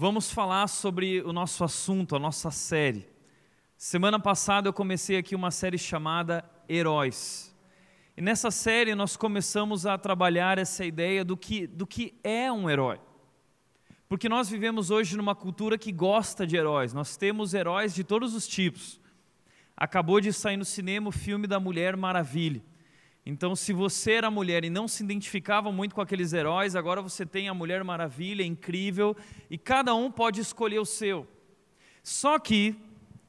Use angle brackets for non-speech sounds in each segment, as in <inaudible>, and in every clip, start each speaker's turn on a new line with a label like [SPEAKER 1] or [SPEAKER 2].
[SPEAKER 1] vamos falar sobre o nosso assunto, a nossa série. Semana passada eu comecei aqui uma série chamada Heróis. E nessa série nós começamos a trabalhar essa ideia do que, do que é um herói. Porque nós vivemos hoje numa cultura que gosta de heróis, nós temos heróis de todos os tipos. Acabou de sair no cinema o filme da Mulher Maravilha. Então, se você era mulher e não se identificava muito com aqueles heróis, agora você tem a Mulher Maravilha, incrível, e cada um pode escolher o seu. Só que,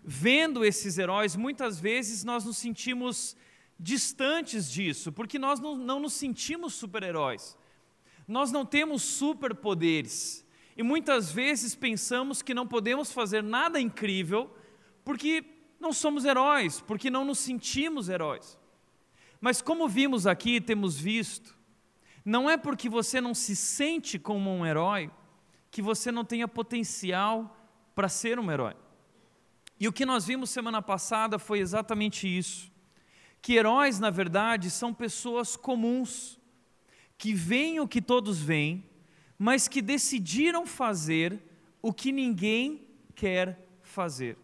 [SPEAKER 1] vendo esses heróis, muitas vezes nós nos sentimos distantes disso, porque nós não, não nos sentimos super-heróis. Nós não temos superpoderes. E muitas vezes pensamos que não podemos fazer nada incrível porque não somos heróis, porque não nos sentimos heróis. Mas como vimos aqui, temos visto, não é porque você não se sente como um herói que você não tenha potencial para ser um herói. E o que nós vimos semana passada foi exatamente isso. Que heróis, na verdade, são pessoas comuns, que veem o que todos veem, mas que decidiram fazer o que ninguém quer fazer.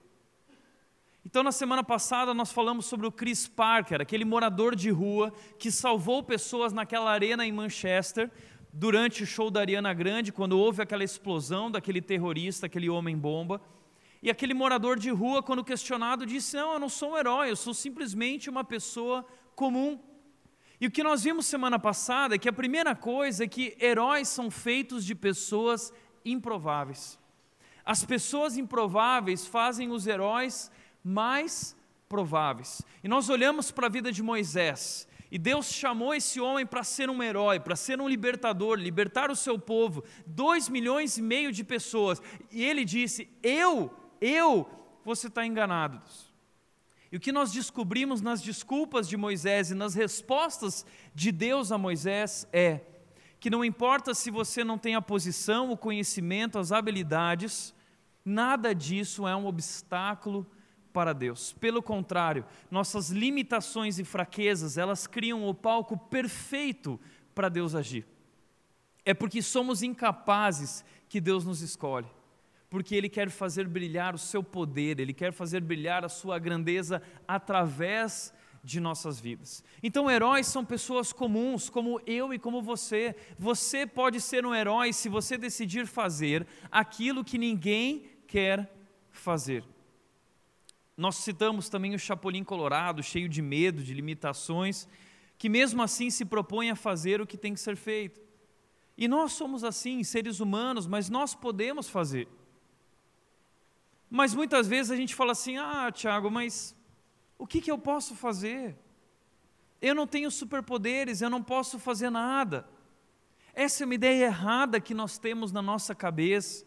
[SPEAKER 1] Então, na semana passada, nós falamos sobre o Chris Parker, aquele morador de rua que salvou pessoas naquela arena em Manchester durante o show da Ariana Grande, quando houve aquela explosão daquele terrorista, aquele homem-bomba. E aquele morador de rua, quando questionado, disse: Não, eu não sou um herói, eu sou simplesmente uma pessoa comum. E o que nós vimos semana passada é que a primeira coisa é que heróis são feitos de pessoas improváveis. As pessoas improváveis fazem os heróis mais prováveis. E nós olhamos para a vida de Moisés, e Deus chamou esse homem para ser um herói, para ser um libertador, libertar o seu povo, dois milhões e meio de pessoas. E ele disse: Eu, eu, você está enganado. E o que nós descobrimos nas desculpas de Moisés e nas respostas de Deus a Moisés é que não importa se você não tem a posição, o conhecimento, as habilidades, nada disso é um obstáculo para Deus. Pelo contrário, nossas limitações e fraquezas, elas criam o palco perfeito para Deus agir. É porque somos incapazes que Deus nos escolhe. Porque Ele quer fazer brilhar o seu poder, Ele quer fazer brilhar a sua grandeza através de nossas vidas. Então, heróis são pessoas comuns, como eu e como você. Você pode ser um herói se você decidir fazer aquilo que ninguém quer fazer. Nós citamos também o Chapolin Colorado, cheio de medo, de limitações, que mesmo assim se propõe a fazer o que tem que ser feito. E nós somos assim, seres humanos, mas nós podemos fazer. Mas muitas vezes a gente fala assim: ah, Tiago, mas o que, que eu posso fazer? Eu não tenho superpoderes, eu não posso fazer nada. Essa é uma ideia errada que nós temos na nossa cabeça.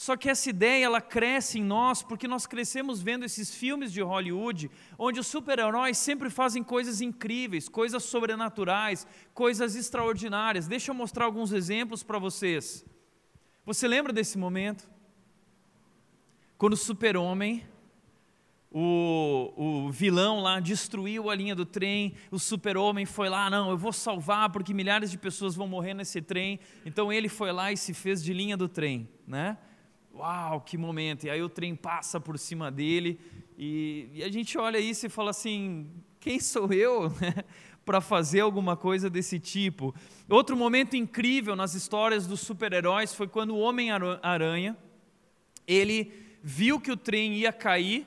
[SPEAKER 1] Só que essa ideia ela cresce em nós porque nós crescemos vendo esses filmes de Hollywood, onde os super-heróis sempre fazem coisas incríveis, coisas sobrenaturais, coisas extraordinárias. Deixa eu mostrar alguns exemplos para vocês. Você lembra desse momento? Quando o super-homem, o, o vilão lá, destruiu a linha do trem, o super-homem foi lá, não, eu vou salvar porque milhares de pessoas vão morrer nesse trem. Então ele foi lá e se fez de linha do trem, né? Uau, que momento! E aí o trem passa por cima dele e, e a gente olha isso e fala assim: quem sou eu <laughs> né, para fazer alguma coisa desse tipo? Outro momento incrível nas histórias dos super-heróis foi quando o Homem-Aranha ele viu que o trem ia cair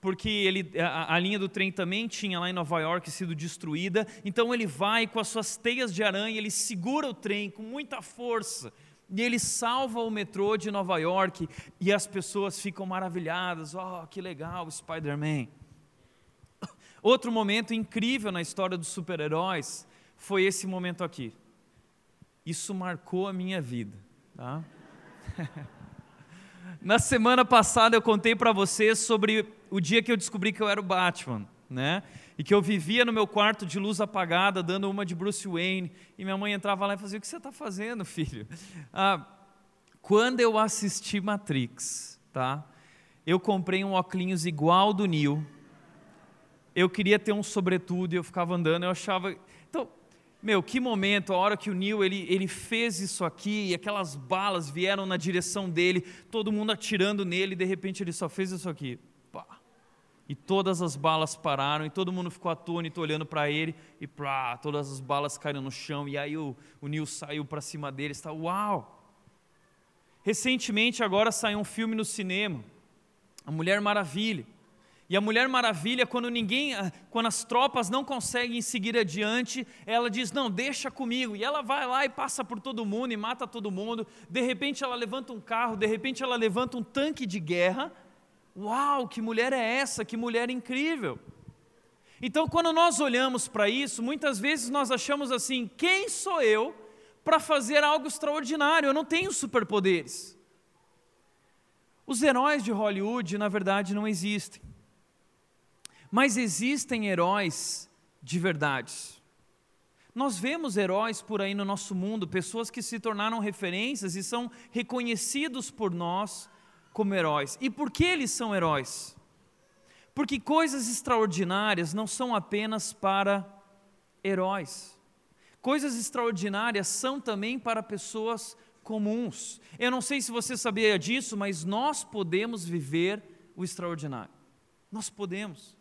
[SPEAKER 1] porque ele, a, a, linha do trem também tinha lá em Nova York sido destruída. Então ele vai com as suas teias de aranha, ele segura o trem com muita força e ele salva o metrô de Nova York e as pessoas ficam maravilhadas. Oh, que legal, Spider-Man. <laughs> Outro momento incrível na história dos super-heróis foi esse momento aqui. Isso marcou a minha vida. Tá? <laughs> na semana passada eu contei para vocês sobre o dia que eu descobri que eu era o Batman. Né? E que eu vivia no meu quarto de luz apagada, dando uma de Bruce Wayne, e minha mãe entrava lá e fazia: O que você está fazendo, filho? <laughs> Ah, quando eu assisti Matrix, tá? eu comprei um óculos igual do Neil, eu queria ter um sobretudo e eu ficava andando, eu achava. Então, Meu, que momento, a hora que o Neil ele, ele fez isso aqui, e aquelas balas vieram na direção dele, todo mundo atirando nele, e de repente ele só fez isso aqui. E todas as balas pararam, e todo mundo ficou atônito olhando para ele, e pá, todas as balas caíram no chão, e aí o, o Neil saiu para cima dele, está, uau! Recentemente agora saiu um filme no cinema, A Mulher Maravilha. E a Mulher Maravilha, quando ninguém, ah, quando as tropas não conseguem seguir adiante, ela diz: "Não, deixa comigo". E ela vai lá e passa por todo mundo e mata todo mundo. De repente ela levanta um carro, de repente ela levanta um tanque de guerra. Uau, que mulher é essa? Que mulher incrível! Então, quando nós olhamos para isso, muitas vezes nós achamos assim: quem sou eu para fazer algo extraordinário? Eu não tenho superpoderes. Os heróis de Hollywood, na verdade, não existem. Mas existem heróis de verdade. Nós vemos heróis por aí no nosso mundo, pessoas que se tornaram referências e são reconhecidos por nós como heróis. E por que eles são heróis? Porque coisas extraordinárias não são apenas para heróis. Coisas extraordinárias são também para pessoas comuns. Eu não sei se você sabia disso, mas nós podemos viver o extraordinário. Nós podemos.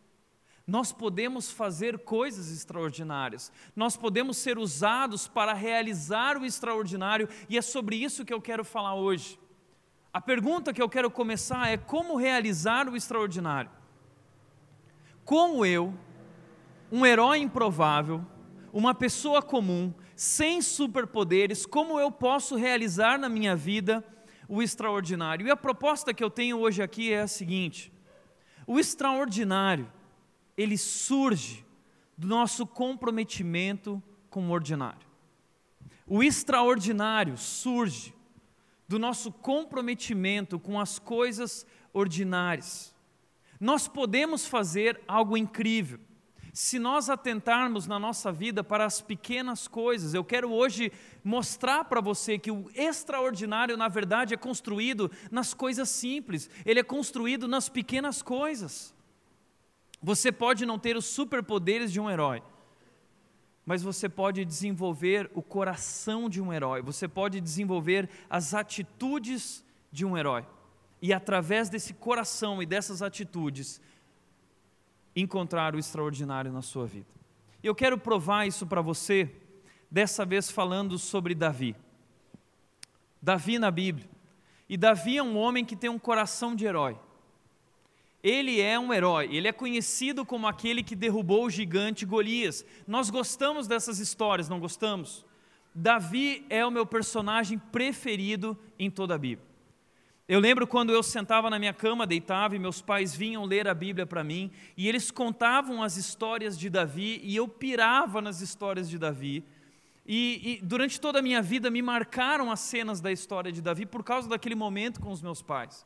[SPEAKER 1] Nós podemos fazer coisas extraordinárias, nós podemos ser usados para realizar o extraordinário, e é sobre isso que eu quero falar hoje. A pergunta que eu quero começar é: como realizar o extraordinário? Como eu, um herói improvável, uma pessoa comum, sem superpoderes, como eu posso realizar na minha vida o extraordinário? E a proposta que eu tenho hoje aqui é a seguinte: o extraordinário ele surge do nosso comprometimento com o ordinário. O extraordinário surge do nosso comprometimento com as coisas ordinárias. Nós podemos fazer algo incrível se nós atentarmos na nossa vida para as pequenas coisas. Eu quero hoje mostrar para você que o extraordinário, na verdade, é construído nas coisas simples, ele é construído nas pequenas coisas. Você pode não ter os superpoderes de um herói, mas você pode desenvolver o coração de um herói, você pode desenvolver as atitudes de um herói. E através desse coração e dessas atitudes, encontrar o extraordinário na sua vida. Eu quero provar isso para você, dessa vez falando sobre Davi. Davi na Bíblia. E Davi é um homem que tem um coração de herói. Ele é um herói, ele é conhecido como aquele que derrubou o gigante Golias. Nós gostamos dessas histórias, não gostamos? Davi é o meu personagem preferido em toda a Bíblia. Eu lembro quando eu sentava na minha cama, deitava e meus pais vinham ler a Bíblia para mim, e eles contavam as histórias de Davi, e eu pirava nas histórias de Davi. E, e, durante toda a minha vida me marcaram as cenas da história de Davi por causa daquele momento com os meus pais.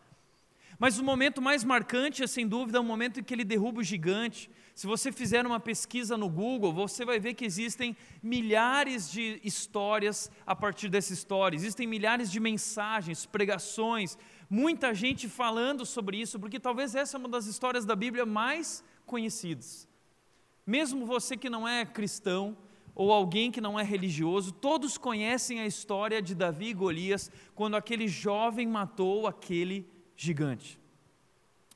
[SPEAKER 1] Mas o momento mais marcante é, sem dúvida, o momento em que ele derruba o gigante. Se você fizer uma pesquisa no Google, você vai ver que existem milhares de histórias a partir dessa história, existem milhares de mensagens, pregações, muita gente falando sobre isso, porque talvez essa é uma das histórias da Bíblia mais conhecidas. Mesmo você que não é cristão, ou alguém que não é religioso, todos conhecem a história de Davi e Golias, quando aquele jovem matou aquele gigante.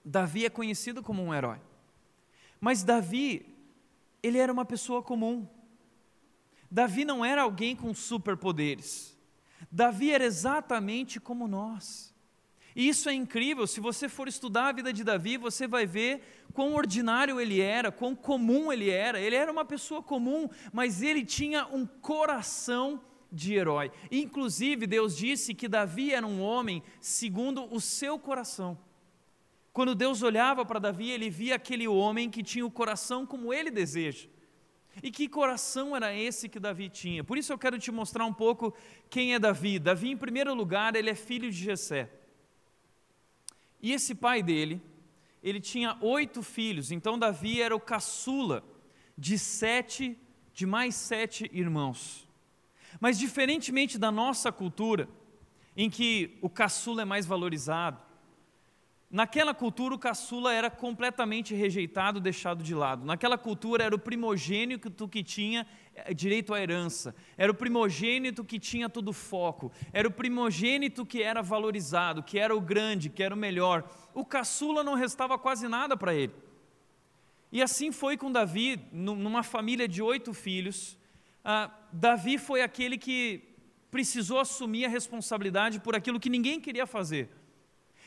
[SPEAKER 1] Davi é conhecido como um herói. Mas Davi, ele era uma pessoa comum. Davi não era alguém com superpoderes. Davi era exatamente como nós. E isso é incrível, se você for estudar a vida de Davi, você vai ver quão ordinário ele era, quão comum ele era. Ele era uma pessoa comum, mas ele tinha um coração de herói. Inclusive, Deus disse que Davi era um homem segundo o seu coração. Quando Deus olhava para Davi, ele via aquele homem que tinha o coração como ele deseja. E que coração era esse que Davi tinha? Por isso eu quero te mostrar um pouco quem é Davi. Davi, em primeiro lugar, ele é filho de Jessé. E esse pai dele, ele tinha oito filhos. Então Davi era o caçula de sete, de mais sete irmãos. Mas diferentemente da nossa cultura, em que o caçula é mais valorizado, Naquela cultura, o caçula era completamente rejeitado, deixado de lado. Naquela cultura, era o primogênito que tinha eh, direito à herança, era o primogênito que tinha todo foco, era o primogênito que era valorizado, que era o grande, que era o melhor. O caçula não restava quase nada para ele. E assim foi com Davi, numa família de oito filhos. Ah, Davi foi aquele que precisou assumir a responsabilidade por aquilo que ninguém queria fazer.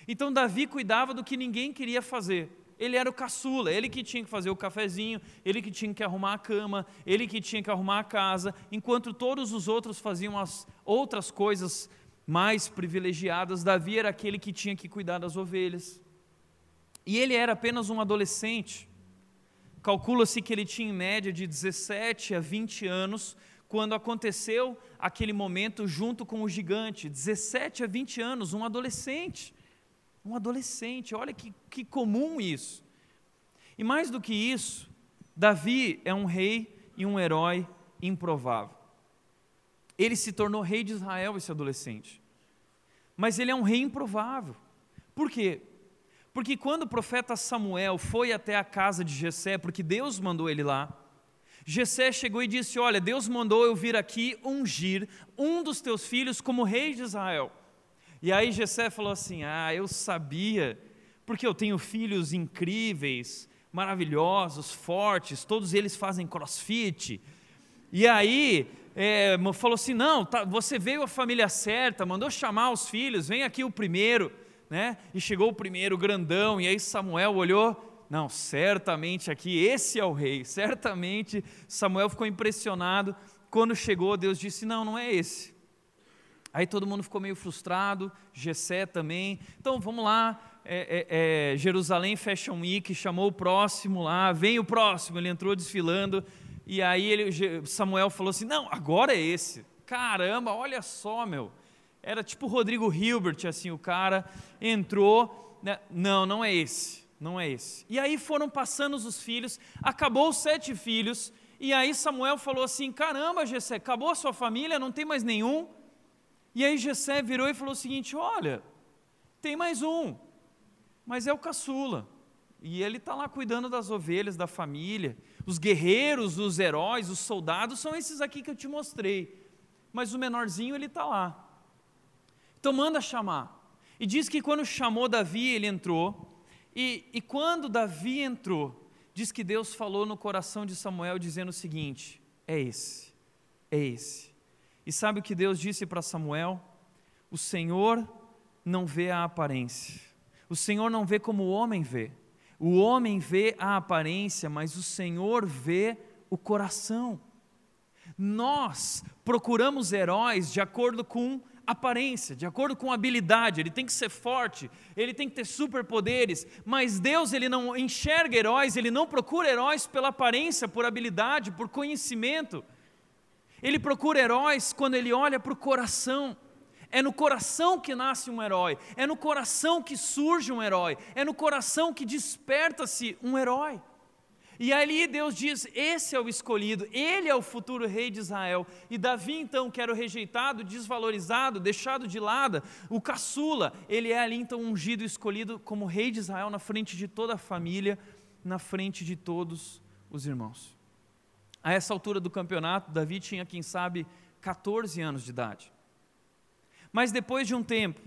[SPEAKER 1] Então Davi cuidava do que ninguém queria fazer. Ele era o caçula, ele que tinha que fazer o cafezinho, ele que tinha que arrumar a cama, ele que tinha que arrumar a casa, enquanto todos os outros faziam as outras coisas mais privilegiadas, Davi era aquele que tinha que cuidar das ovelhas. E ele era apenas um adolescente. Calcula-se que ele tinha em média de 17 a 20 anos quando aconteceu aquele momento junto com o gigante. 17 a 20 anos, um adolescente. Um adolescente, olha que, que comum isso. E mais do que isso, Davi é um rei e um herói improvável. Ele se tornou rei de Israel, esse adolescente. Mas ele é um rei improvável. Por quê? Porque quando o profeta Samuel foi até a casa de Jessé, porque Deus mandou ele lá, Jessé chegou e disse: "Olha, Deus mandou eu vir aqui ungir um dos teus filhos como rei de Israel". E aí Jessé falou assim: Ah, eu sabia, porque eu tenho filhos incríveis, maravilhosos, fortes, todos eles fazem crossfit. E aí é, falou assim: Não, tá, você veio a família certa, mandou chamar os filhos, vem aqui o primeiro. Né? E chegou o primeiro grandão, e aí Samuel olhou, não, certamente aqui, esse é o rei, certamente Samuel ficou impressionado. Quando chegou, Deus disse: Não, não é esse. Aí todo mundo ficou meio frustrado, Gessé também. Então vamos lá, é, é, é, Jerusalém Fashion Week, chamou o próximo lá, vem o próximo, ele entrou desfilando, e aí ele, Samuel falou assim: não, agora é esse. Caramba, olha só, meu. Era tipo Rodrigo Hilbert, assim, o cara entrou, né? não, não é esse, não é esse. E aí foram passando os filhos, acabou os sete filhos, e aí Samuel falou assim: caramba, Gessé, acabou a sua família, não tem mais nenhum. E aí Jessé virou e falou o seguinte: olha, tem mais um, mas é o caçula. E ele está lá cuidando das ovelhas, da família. Os guerreiros, os heróis, os soldados são esses aqui que eu te mostrei. Mas o menorzinho ele está lá. Então manda chamar. E diz que quando chamou Davi, ele entrou. E, e quando Davi entrou, diz que Deus falou no coração de Samuel, dizendo o seguinte: é esse, é esse. E sabe o que Deus disse para Samuel? O Senhor não vê a aparência. O Senhor não vê como o homem vê. O homem vê a aparência, mas o Senhor vê o coração. Nós procuramos heróis de acordo com aparência, de acordo com habilidade, ele tem que ser forte, ele tem que ter superpoderes, mas Deus ele não enxerga heróis, ele não procura heróis pela aparência, por habilidade, por conhecimento. Ele procura heróis quando ele olha para o coração. É no coração que nasce um herói, é no coração que surge um herói, é no coração que desperta-se um herói. E ali Deus diz: esse é o escolhido, ele é o futuro rei de Israel. E Davi, então, que era o rejeitado, desvalorizado, deixado de lado, o caçula, ele é ali então ungido, escolhido como rei de Israel na frente de toda a família, na frente de todos os irmãos. A essa altura do campeonato, Davi tinha, quem sabe, 14 anos de idade. Mas depois de um tempo,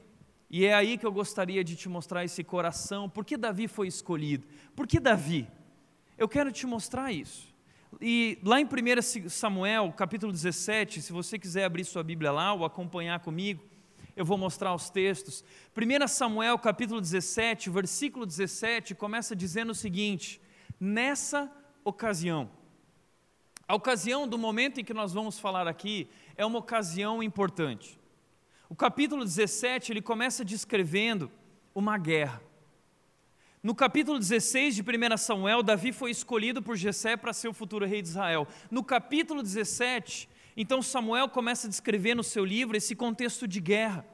[SPEAKER 1] e é aí que eu gostaria de te mostrar esse coração, por que Davi foi escolhido? Por que Davi? Eu quero te mostrar isso. E lá em 1 Samuel, capítulo 17, se você quiser abrir sua Bíblia lá ou acompanhar comigo, eu vou mostrar os textos. 1 Samuel, capítulo 17, versículo 17, começa dizendo o seguinte: Nessa ocasião, a ocasião do momento em que nós vamos falar aqui é uma ocasião importante. O capítulo 17, ele começa descrevendo uma guerra. No capítulo 16 de 1 Samuel, Davi foi escolhido por Jessé para ser o futuro rei de Israel. No capítulo 17, então Samuel começa a descrever no seu livro esse contexto de guerra.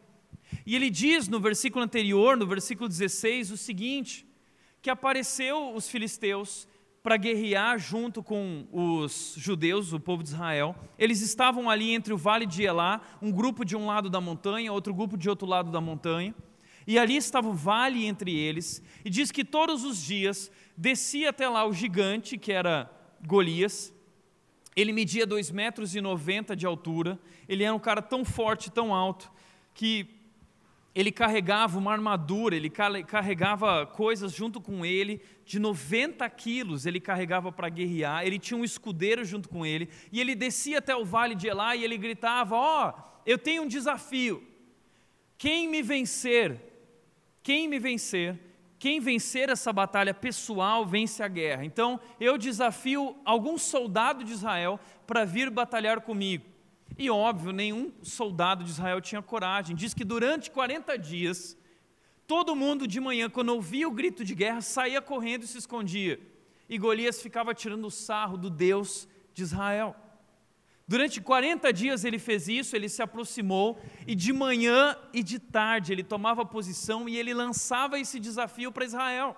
[SPEAKER 1] E ele diz no versículo anterior, no versículo 16, o seguinte: que apareceu os filisteus para guerrear junto com os judeus, o povo de Israel. Eles estavam ali entre o vale de Elá, um grupo de um lado da montanha, outro grupo de outro lado da montanha. E ali estava o vale entre eles, e diz que todos os dias descia até lá o gigante, que era Golias. Ele media 2,90 metros e de altura, ele era um cara tão forte, tão alto, que ele carregava uma armadura, ele carregava coisas junto com ele, de 90 quilos ele carregava para guerrear, ele tinha um escudeiro junto com ele, e ele descia até o vale de Elá e ele gritava: Ó, oh, eu tenho um desafio, quem me vencer, quem me vencer, quem vencer essa batalha pessoal vence a guerra. Então eu desafio algum soldado de Israel para vir batalhar comigo. E óbvio, nenhum soldado de Israel tinha coragem. Diz que durante 40 dias, todo mundo de manhã, quando ouvia o grito de guerra, saía correndo e se escondia. E Golias ficava tirando o sarro do Deus de Israel. Durante 40 dias ele fez isso, ele se aproximou, e de manhã e de tarde ele tomava posição e ele lançava esse desafio para Israel.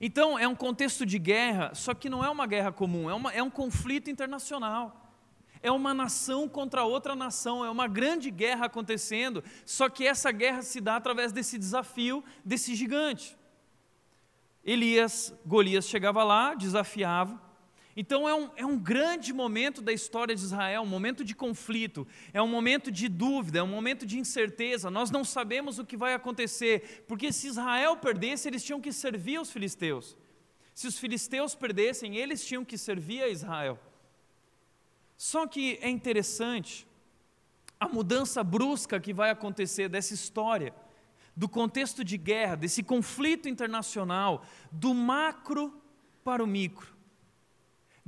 [SPEAKER 1] Então é um contexto de guerra, só que não é uma guerra comum, é, uma, é um conflito internacional. É uma nação contra outra nação, é uma grande guerra acontecendo, só que essa guerra se dá através desse desafio desse gigante. Elias, Golias chegava lá, desafiava. Então é um, é um grande momento da história de Israel, um momento de conflito, é um momento de dúvida, é um momento de incerteza. Nós não sabemos o que vai acontecer, porque se Israel perdesse, eles tinham que servir aos filisteus. Se os filisteus perdessem, eles tinham que servir a Israel. Só que é interessante a mudança brusca que vai acontecer dessa história, do contexto de guerra, desse conflito internacional, do macro para o micro.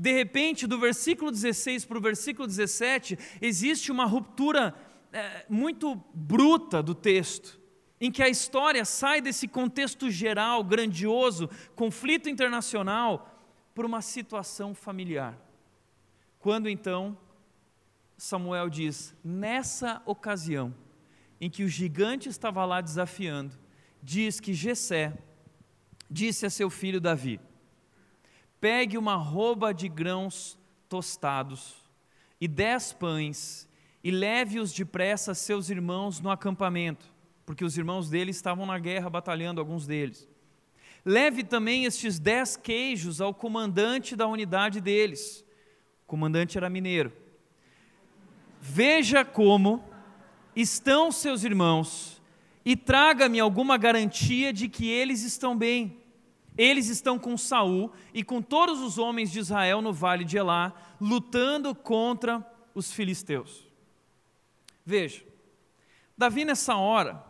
[SPEAKER 1] De repente, do versículo 16 para o versículo 17, existe uma ruptura é, muito bruta do texto, em que a história sai desse contexto geral, grandioso, conflito internacional, para uma situação familiar. Quando então Samuel diz: nessa ocasião em que o gigante estava lá desafiando, diz que Jessé disse a seu filho Davi: Pegue uma roupa de grãos tostados e dez pães e leve-os depressa a seus irmãos no acampamento, porque os irmãos dele estavam na guerra batalhando alguns deles. Leve também estes dez queijos ao comandante da unidade deles comandante era mineiro. Veja como estão seus irmãos e traga-me alguma garantia de que eles estão bem. Eles estão com Saul e com todos os homens de Israel no vale de Elá, lutando contra os filisteus. Veja, Davi nessa hora,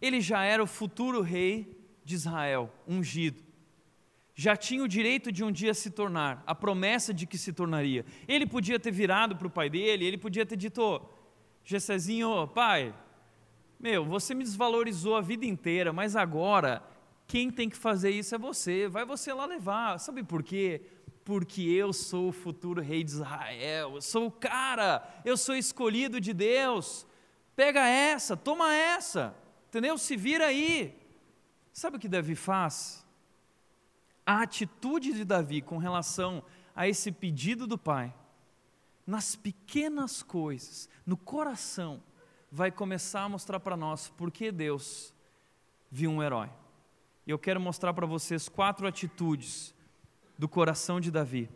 [SPEAKER 1] ele já era o futuro rei de Israel, ungido já tinha o direito de um dia se tornar, a promessa de que se tornaria. Ele podia ter virado para o pai dele, ele podia ter dito: oh, Gessezinho, pai, meu, você me desvalorizou a vida inteira, mas agora quem tem que fazer isso é você, vai você lá levar. Sabe por quê? Porque eu sou o futuro rei de Israel, eu sou o cara, eu sou escolhido de Deus. Pega essa, toma essa, entendeu? Se vira aí. Sabe o que Davi faz? a atitude de Davi com relação a esse pedido do pai, nas pequenas coisas, no coração, vai começar a mostrar para nós por que Deus viu um herói. E eu quero mostrar para vocês quatro atitudes do coração de Davi.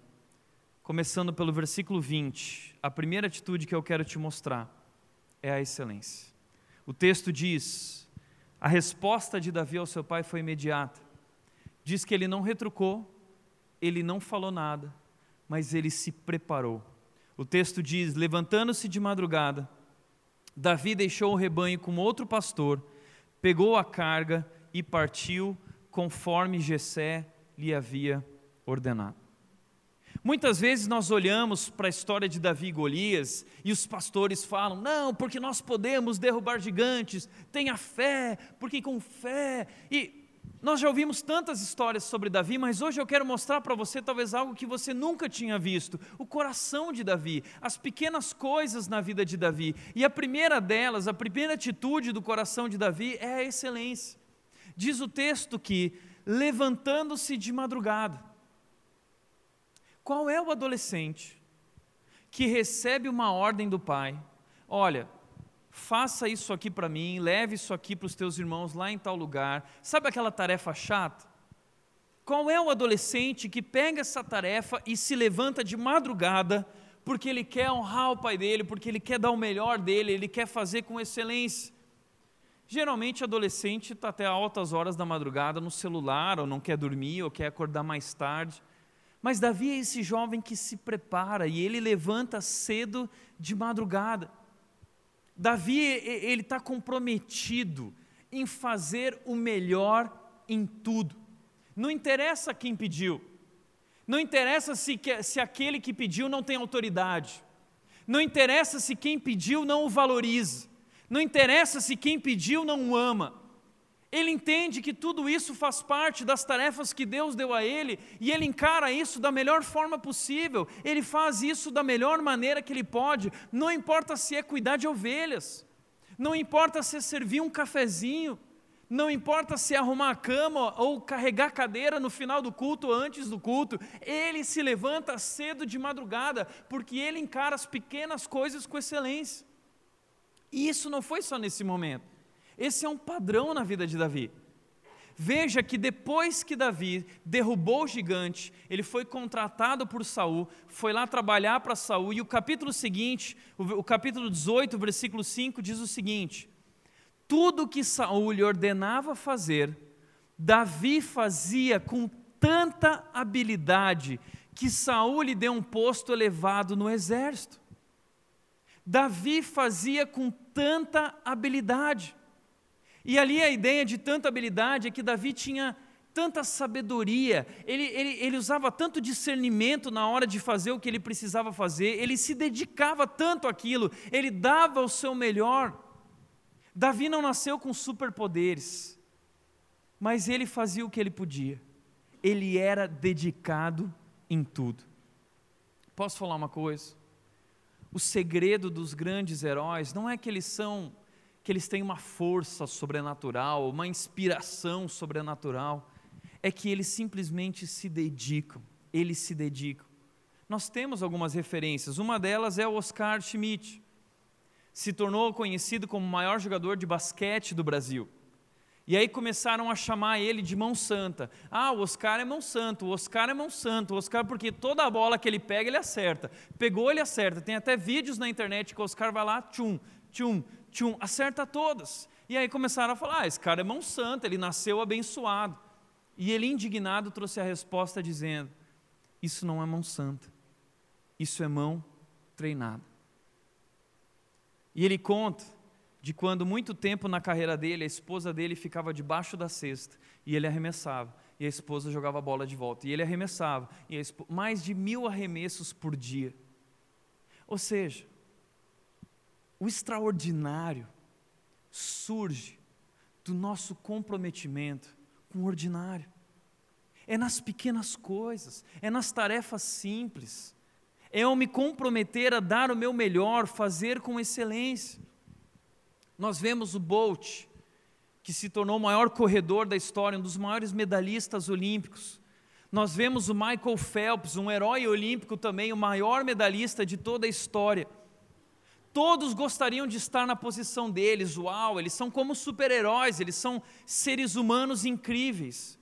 [SPEAKER 1] Começando pelo versículo 20. A primeira atitude que eu quero te mostrar é a excelência. O texto diz: a resposta de Davi ao seu pai foi imediata diz que ele não retrucou, ele não falou nada, mas ele se preparou. O texto diz: levantando-se de madrugada, Davi deixou o rebanho com outro pastor, pegou a carga e partiu conforme Jessé lhe havia ordenado. Muitas vezes nós olhamos para a história de Davi e Golias e os pastores falam: não, porque nós podemos derrubar gigantes, tenha fé, porque com fé. E nós já ouvimos tantas histórias sobre Davi, mas hoje eu quero mostrar para você talvez algo que você nunca tinha visto: o coração de Davi, as pequenas coisas na vida de Davi. E a primeira delas, a primeira atitude do coração de Davi é a excelência. Diz o texto que, levantando-se de madrugada, qual é o adolescente que recebe uma ordem do pai? Olha, faça isso aqui para mim, leve isso aqui para os teus irmãos lá em tal lugar. Sabe aquela tarefa chata? Qual é o adolescente que pega essa tarefa e se levanta de madrugada porque ele quer honrar o pai dele, porque ele quer dar o melhor dele, ele quer fazer com excelência? Geralmente, adolescente está até altas horas da madrugada no celular, ou não quer dormir, ou quer acordar mais tarde. Mas Davi é esse jovem que se prepara e ele levanta cedo de madrugada. Davi, ele está comprometido em fazer o melhor em tudo. Não interessa quem pediu, não interessa se, se aquele que pediu não tem autoridade, não interessa se quem pediu não o valoriza, não interessa se quem pediu não o ama. Ele entende que tudo isso faz parte das tarefas que Deus deu a ele e ele encara isso da melhor forma possível. Ele faz isso da melhor maneira que ele pode. Não importa se é cuidar de ovelhas, não importa se é servir um cafezinho, não importa se é arrumar a cama ou carregar a cadeira no final do culto ou antes do culto, ele se levanta cedo de madrugada, porque ele encara as pequenas coisas com excelência. E isso não foi só nesse momento. Esse é um padrão na vida de Davi. Veja que depois que Davi derrubou o gigante, ele foi contratado por Saul, foi lá trabalhar para Saul, e o capítulo seguinte, o, capítulo 18, versículo 5, diz o seguinte: Tudo que Saul lhe ordenava fazer, Davi fazia com tanta habilidade que Saul lhe deu um posto elevado no exército. Davi fazia com tanta habilidade. E ali a ideia de tanta habilidade é que Davi tinha tanta sabedoria, ele, ele, ele usava tanto discernimento na hora de fazer o que ele precisava fazer, ele se dedicava tanto àquilo, ele dava o seu melhor. Davi não nasceu com superpoderes, mas ele fazia o que ele podia, ele era dedicado em tudo. Posso falar uma coisa? O segredo dos grandes heróis não é que eles são que eles têm uma força sobrenatural, uma inspiração sobrenatural, é que eles simplesmente se dedicam, eles se dedicam. Nós temos algumas referências, uma delas é o Oscar Schmidt, se tornou conhecido como o maior jogador de basquete do Brasil. E aí começaram a chamar ele de mão santa. Ah, o Oscar é mão santa, o Oscar é mão santa, o Oscar porque toda a bola que ele pega ele acerta. Pegou, ele acerta. Tem até vídeos na internet que o Oscar vai lá, tchum, tchum, tchum, acerta todas. E aí começaram a falar: ah, esse cara é mão santa, ele nasceu abençoado. E ele, indignado, trouxe a resposta dizendo: Isso não é mão santa, isso é mão treinada. E ele conta de quando, muito tempo na carreira dele, a esposa dele ficava debaixo da cesta e ele arremessava, e a esposa jogava a bola de volta, e ele arremessava, e mais de mil arremessos por dia. Ou seja, o extraordinário surge do nosso comprometimento com o ordinário. É nas pequenas coisas, é nas tarefas simples. É eu me comprometer a dar o meu melhor, fazer com excelência. Nós vemos o Bolt, que se tornou o maior corredor da história, um dos maiores medalhistas olímpicos. Nós vemos o Michael Phelps, um herói olímpico também, o maior medalhista de toda a história. Todos gostariam de estar na posição deles, uau, eles são como super-heróis, eles são seres humanos incríveis.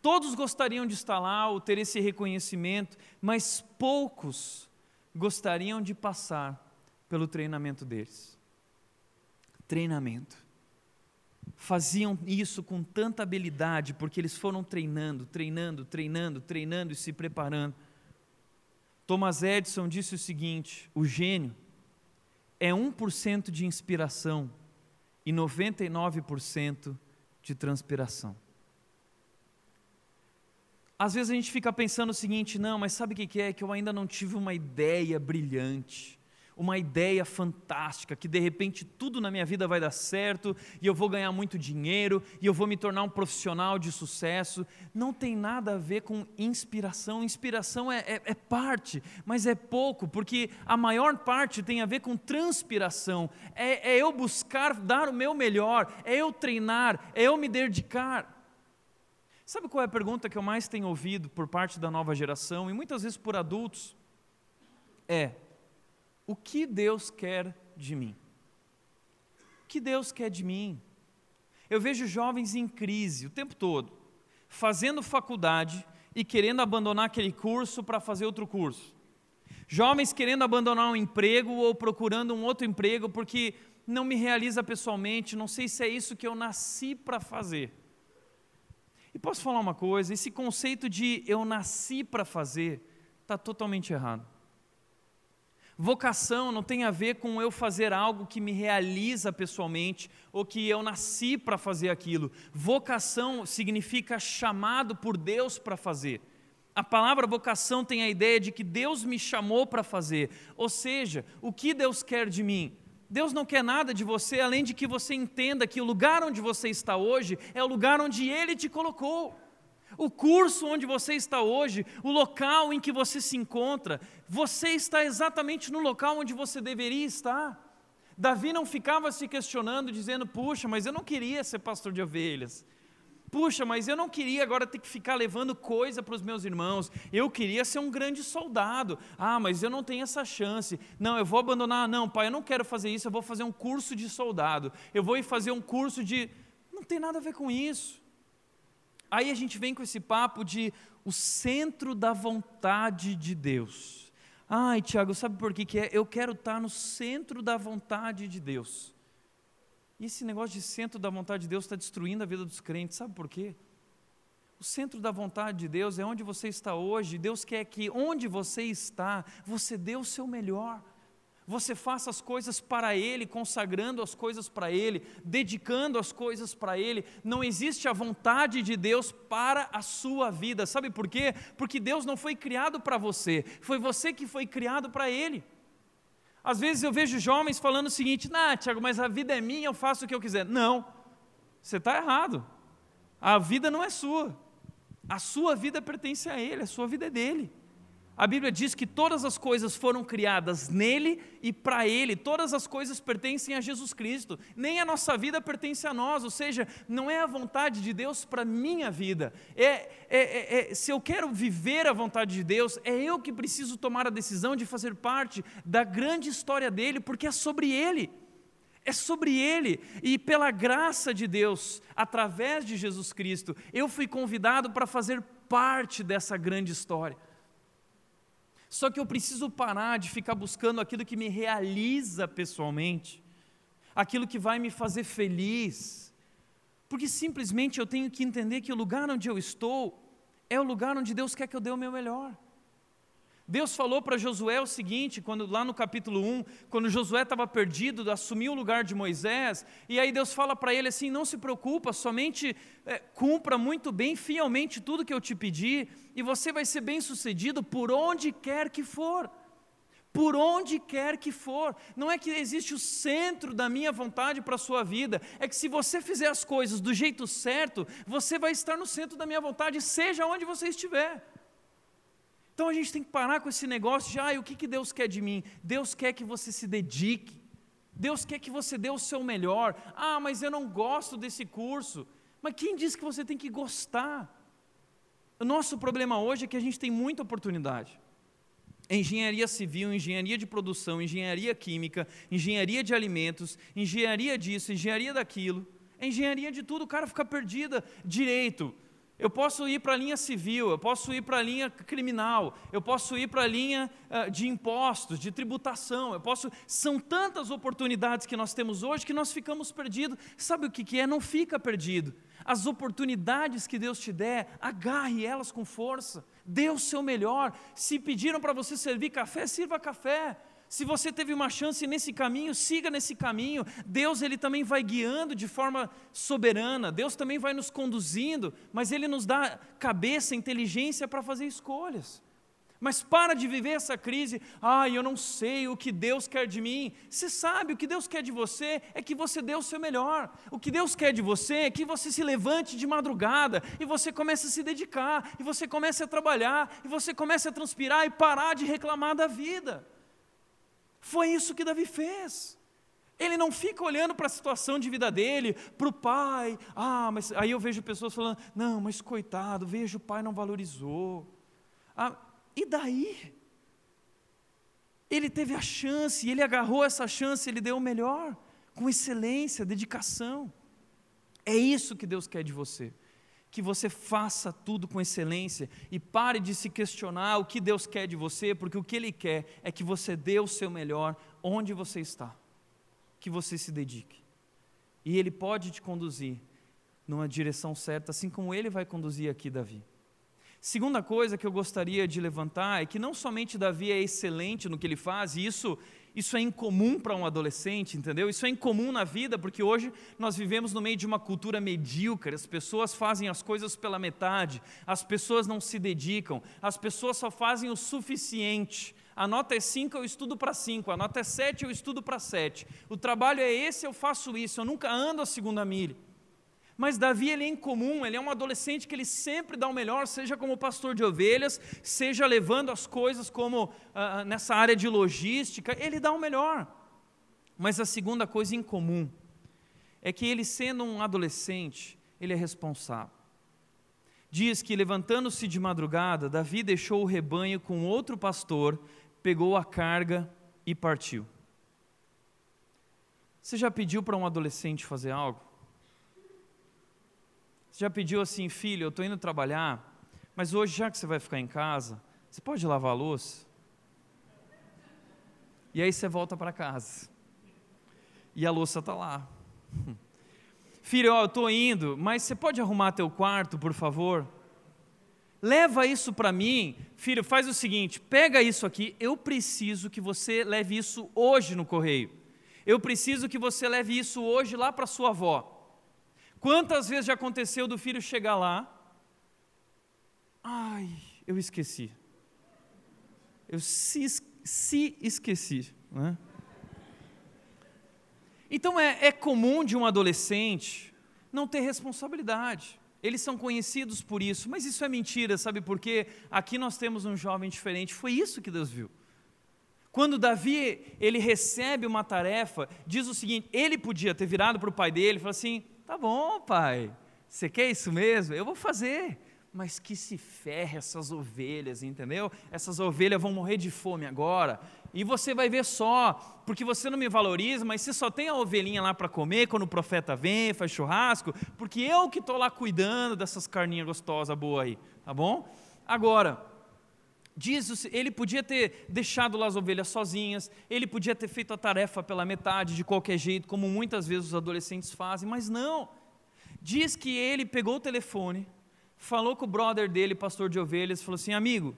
[SPEAKER 1] Todos gostariam de estar lá ou ter esse reconhecimento, mas poucos gostariam de passar pelo treinamento deles. Treinamento. Faziam isso com tanta habilidade porque eles foram treinando, treinando, treinando, treinando e se preparando. Thomas Edison disse o seguinte: o gênio é 1% de inspiração e 99% de transpiração. Às vezes a gente fica pensando o seguinte: não, mas sabe o que é? Que eu ainda não tive uma ideia brilhante uma ideia fantástica, que de repente tudo na minha vida vai dar certo, e eu vou ganhar muito dinheiro, e eu vou me tornar um profissional de sucesso. Não tem nada a ver com inspiração. Inspiração é, é, é parte, mas é pouco, porque a maior parte tem a ver com transpiração. É, é eu buscar dar o meu melhor, é eu treinar, é eu me dedicar. Sabe qual é a pergunta que eu mais tenho ouvido por parte da nova geração, e muitas vezes por adultos? É, o que Deus quer de mim? que Deus quer de mim? Eu vejo jovens em crise o tempo todo, fazendo faculdade e querendo abandonar aquele curso para fazer outro curso. Jovens querendo abandonar um emprego ou procurando um outro emprego porque não me realiza pessoalmente, não sei se é isso que eu nasci para fazer. E posso falar uma coisa: esse conceito de eu nasci para fazer está totalmente errado. Vocação não tem a ver com eu fazer algo que me realiza pessoalmente ou que eu nasci para fazer aquilo. Vocação significa chamado por Deus para fazer. A palavra vocação tem a ideia de que Deus me chamou para fazer. Ou seja, o que Deus quer de mim? Deus não quer nada de você além de que você entenda que o lugar onde você está hoje é o lugar onde Ele te colocou. O curso onde você está hoje, o local em que você se encontra, você está exatamente no local onde você deveria estar. Davi não ficava se questionando, dizendo: Puxa, mas eu não queria ser pastor de ovelhas. Puxa, mas eu não queria agora ter que ficar levando coisa para os meus irmãos. Eu queria ser um grande soldado. Ah, mas eu não tenho essa chance. Não, eu vou abandonar. Não, pai, eu não quero fazer isso. Eu vou fazer um curso de soldado. Eu vou ir fazer um curso de. Não tem nada a ver com isso. Aí a gente vem com esse papo de o centro da vontade de Deus. Ai, Tiago, sabe por que, que é? Eu quero estar no centro da vontade de Deus. E esse negócio de centro da vontade de Deus está destruindo a vida dos crentes, sabe por quê? O centro da vontade de Deus é onde você está hoje. Deus quer que onde você está, você dê o seu melhor. Você faça as coisas para Ele, consagrando as coisas para Ele, dedicando as coisas para Ele. Não existe a vontade de Deus para a sua vida. Sabe por quê? Porque Deus não foi criado para você, foi você que foi criado para Ele. Às vezes eu vejo jovens falando o seguinte: Nah, Tiago, mas a vida é minha, eu faço o que eu quiser. Não, você está errado. A vida não é sua. A sua vida pertence a Ele, a sua vida é dele. A Bíblia diz que todas as coisas foram criadas nele e para ele, todas as coisas pertencem a Jesus Cristo, nem a nossa vida pertence a nós, ou seja, não é a vontade de Deus para a minha vida. É, é, é, é, se eu quero viver a vontade de Deus, é eu que preciso tomar a decisão de fazer parte da grande história dele, porque é sobre ele. É sobre Ele, e pela graça de Deus, através de Jesus Cristo, eu fui convidado para fazer parte dessa grande história. Só que eu preciso parar de ficar buscando aquilo que me realiza pessoalmente, aquilo que vai me fazer feliz, porque simplesmente eu tenho que entender que o lugar onde eu estou é o lugar onde Deus quer que eu dê o meu melhor. Deus falou para Josué o seguinte, quando lá no capítulo 1, quando Josué estava perdido, assumiu o lugar de Moisés, e aí Deus fala para ele assim: não se preocupa, somente é, cumpra muito bem, fielmente tudo que eu te pedi, e você vai ser bem sucedido por onde quer que for. Por onde quer que for, não é que existe o centro da minha vontade para a sua vida, é que se você fizer as coisas do jeito certo, você vai estar no centro da minha vontade, seja onde você estiver. Então a gente tem que parar com esse negócio de, ah, o que, que Deus quer de mim? Deus quer que você se dedique, Deus quer que você dê o seu melhor. Ah, mas eu não gosto desse curso. Mas quem disse que você tem que gostar? O nosso problema hoje é que a gente tem muita oportunidade. Engenharia civil, engenharia de produção, engenharia química, engenharia de alimentos, engenharia disso, engenharia daquilo, engenharia de tudo, o cara fica perdido. Direito, eu posso ir para a linha civil, eu posso ir para a linha criminal, eu posso ir para a linha uh, de impostos, de tributação, eu posso. São tantas oportunidades que nós temos hoje que nós ficamos perdidos. Sabe o que, que é? Não fica perdido. As oportunidades que Deus te der, agarre elas com força, dê o seu melhor. Se pediram para você servir café, sirva café. Se você teve uma chance nesse caminho, siga nesse caminho. Deus ele também vai guiando de forma soberana. Deus também vai nos conduzindo, mas ele nos dá cabeça, inteligência para fazer escolhas. Mas para de viver essa crise, ah, eu não sei o que Deus quer de mim. Você sabe, o que Deus quer de você é que você dê o seu melhor. O que Deus quer de você é que você se levante de madrugada e você comece a se dedicar, e você comece a trabalhar, e você comece a transpirar e parar de reclamar da vida. Foi isso que Davi fez. Ele não fica olhando para a situação de vida dele, para o pai. Ah, mas aí eu vejo pessoas falando: não, mas coitado, vejo o pai não valorizou. Ah, e daí? Ele teve a chance, ele agarrou essa chance, ele deu o melhor. com excelência, dedicação. É isso que Deus quer de você. Que você faça tudo com excelência e pare de se questionar o que Deus quer de você, porque o que Ele quer é que você dê o seu melhor onde você está, que você se dedique. E Ele pode te conduzir numa direção certa, assim como Ele vai conduzir aqui Davi. Segunda coisa que eu gostaria de levantar é que não somente Davi é excelente no que ele faz, e isso, isso é incomum para um adolescente, entendeu? Isso é incomum na vida, porque hoje nós vivemos no meio de uma cultura medíocre, as pessoas fazem as coisas pela metade, as pessoas não se dedicam, as pessoas só fazem o suficiente. A nota é 5, eu estudo para 5, a nota é 7, eu estudo para 7. O trabalho é esse, eu faço isso, eu nunca ando a segunda milha. Mas Davi ele é incomum, ele é um adolescente que ele sempre dá o melhor, seja como pastor de ovelhas, seja levando as coisas como uh, nessa área de logística, ele dá o melhor. Mas a segunda coisa incomum é que ele sendo um adolescente, ele é responsável. Diz que levantando-se de madrugada, Davi deixou o rebanho com outro pastor, pegou a carga e partiu. Você já pediu para um adolescente fazer algo? Você já pediu assim, filho, eu estou indo trabalhar, mas hoje, já que você vai ficar em casa, você pode lavar a louça? E aí você volta para casa. E a louça está lá. <laughs> Filho, ó, eu estou indo, mas você pode arrumar teu quarto, por favor? Leva isso para mim. Filho, faz o seguinte: pega isso aqui. Eu preciso que você leve isso hoje no correio. Eu preciso que você leve isso hoje lá para sua avó. Quantas vezes já aconteceu do filho chegar lá? Ai, eu esqueci. Eu se, se esqueci. Né? Então é, é comum de um adolescente não ter responsabilidade. Eles são conhecidos por isso, mas isso é mentira, sabe por quê? Aqui nós temos um jovem diferente, foi isso que Deus viu. Quando Davi, ele recebe uma tarefa, diz o seguinte, ele podia ter virado para o pai dele e falar assim, Tá bom, pai. Você quer isso mesmo? Eu vou fazer. Mas que se ferre essas ovelhas, entendeu? Essas ovelhas vão morrer de fome agora. E você vai ver só, porque você não me valoriza, mas você só tem a ovelhinha lá para comer quando o profeta vem, faz churrasco, porque eu que estou lá cuidando dessas carninhas gostosas boas aí, tá bom? Agora, Diz, ele podia ter deixado lá as ovelhas sozinhas, ele podia ter feito a tarefa pela metade, de qualquer jeito, como muitas vezes os adolescentes fazem, mas não. Diz que ele pegou o telefone, falou com o brother dele, pastor de ovelhas, falou assim: amigo,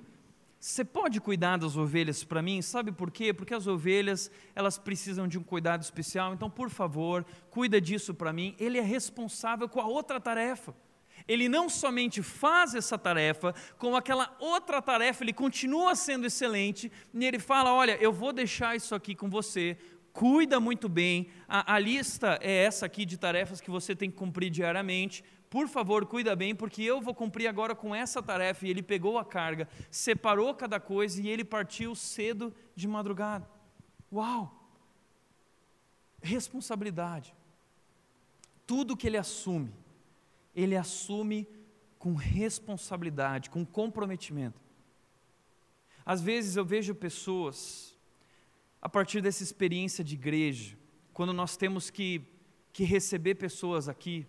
[SPEAKER 1] você pode cuidar das ovelhas para mim? Sabe por quê? Porque as ovelhas, elas precisam de um cuidado especial, então, por favor, cuida disso para mim. Ele é responsável com a outra tarefa ele não somente faz essa tarefa, como aquela outra tarefa, ele continua sendo excelente, e ele fala: Olha, eu vou deixar isso aqui com você, cuida muito bem, a, a lista é essa aqui de tarefas que você tem que cumprir diariamente, por favor, cuida bem, porque eu vou cumprir agora com essa tarefa. E ele pegou a carga, separou cada coisa e ele partiu cedo de madrugada. Uau! Responsabilidade. Tudo que ele assume ele assume com responsabilidade, com comprometimento. Às vezes eu vejo pessoas, a partir dessa experiência de igreja, quando nós temos que, que receber pessoas aqui,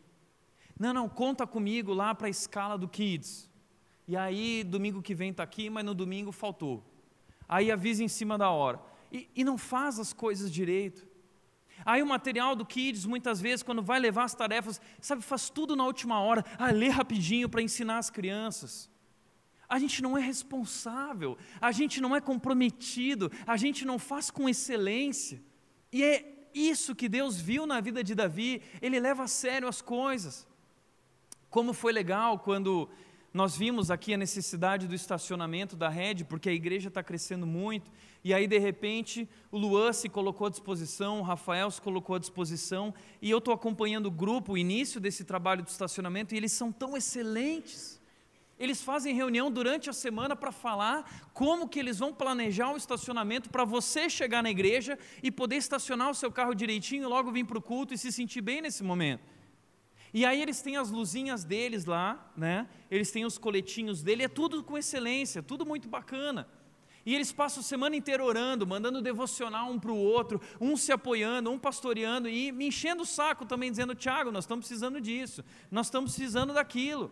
[SPEAKER 1] não, não, conta comigo lá para a escala do Kids. E aí, domingo que vem está aqui, mas no domingo faltou. Aí avisa em cima da hora. E, e não faz as coisas direito. Aí o material do Kids, muitas vezes, quando vai levar as tarefas, sabe, faz tudo na última hora, ah, lê rapidinho para ensinar as crianças. A gente não é responsável, a gente não é comprometido, a gente não faz com excelência. E é isso que Deus viu na vida de Davi, ele leva a sério as coisas. Como foi legal quando nós vimos aqui a necessidade do estacionamento da rede, porque a igreja está crescendo muito, e aí de repente o Luan se colocou à disposição, o Rafael se colocou à disposição, e eu estou acompanhando o grupo, o início desse trabalho do estacionamento, e eles são tão excelentes. Eles fazem reunião durante a semana para falar como que eles vão planejar o estacionamento para você chegar na igreja e poder estacionar o seu carro direitinho logo vir para o culto e se sentir bem nesse momento. E aí eles têm as luzinhas deles lá, né? Eles têm os coletinhos dele, é tudo com excelência, tudo muito bacana. E eles passam a semana inteira orando, mandando devocional um para o outro, um se apoiando, um pastoreando e me enchendo o saco também, dizendo: Tiago, nós estamos precisando disso, nós estamos precisando daquilo.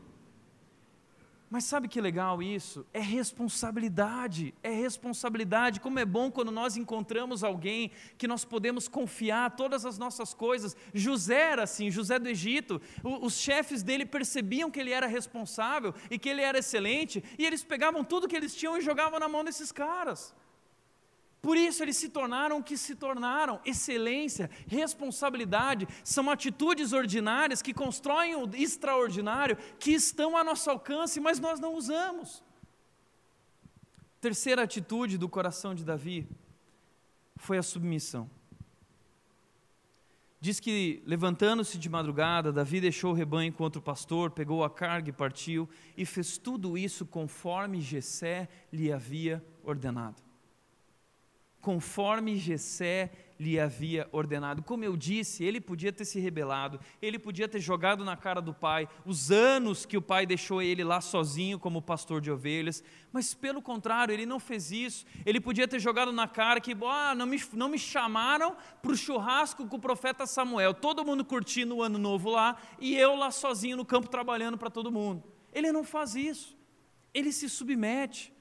[SPEAKER 1] Mas sabe que legal isso? É responsabilidade, é responsabilidade. Como é bom quando nós encontramos alguém que nós podemos confiar todas as nossas coisas. José era assim, José do Egito. O, os chefes dele percebiam que ele era responsável e que ele era excelente, e eles pegavam tudo que eles tinham e jogavam na mão desses caras. Por isso eles se tornaram o que se tornaram. Excelência, responsabilidade, são atitudes ordinárias que constroem o extraordinário, que estão a nosso alcance, mas nós não usamos. Terceira atitude do coração de Davi foi a submissão. Diz que, levantando-se de madrugada, Davi deixou o rebanho contra o pastor, pegou a carga e partiu, e fez tudo isso conforme Jessé lhe havia ordenado conforme Jessé lhe havia ordenado. Como eu disse, ele podia ter se rebelado, ele podia ter jogado na cara do pai os anos que o pai deixou ele lá sozinho como pastor de ovelhas, mas pelo contrário, ele não fez isso. Ele podia ter jogado na cara que, ah, não me, não me chamaram para o churrasco com o profeta Samuel, todo mundo curtindo o ano novo lá e eu lá sozinho no campo trabalhando para todo mundo. Ele não faz isso, ele se submete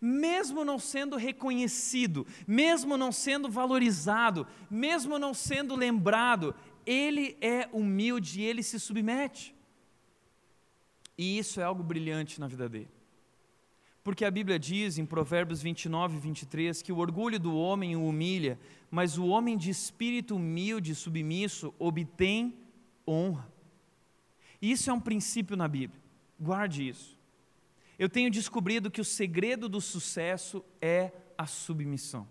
[SPEAKER 1] mesmo não sendo reconhecido, mesmo não sendo valorizado, mesmo não sendo lembrado, ele é humilde e ele se submete. E isso é algo brilhante na vida dele. Porque a Bíblia diz em Provérbios 29 e 23 que o orgulho do homem o humilha, mas o homem de espírito humilde e submisso obtém honra. E isso é um princípio na Bíblia. Guarde isso eu tenho descobrido que o segredo do sucesso é a submissão.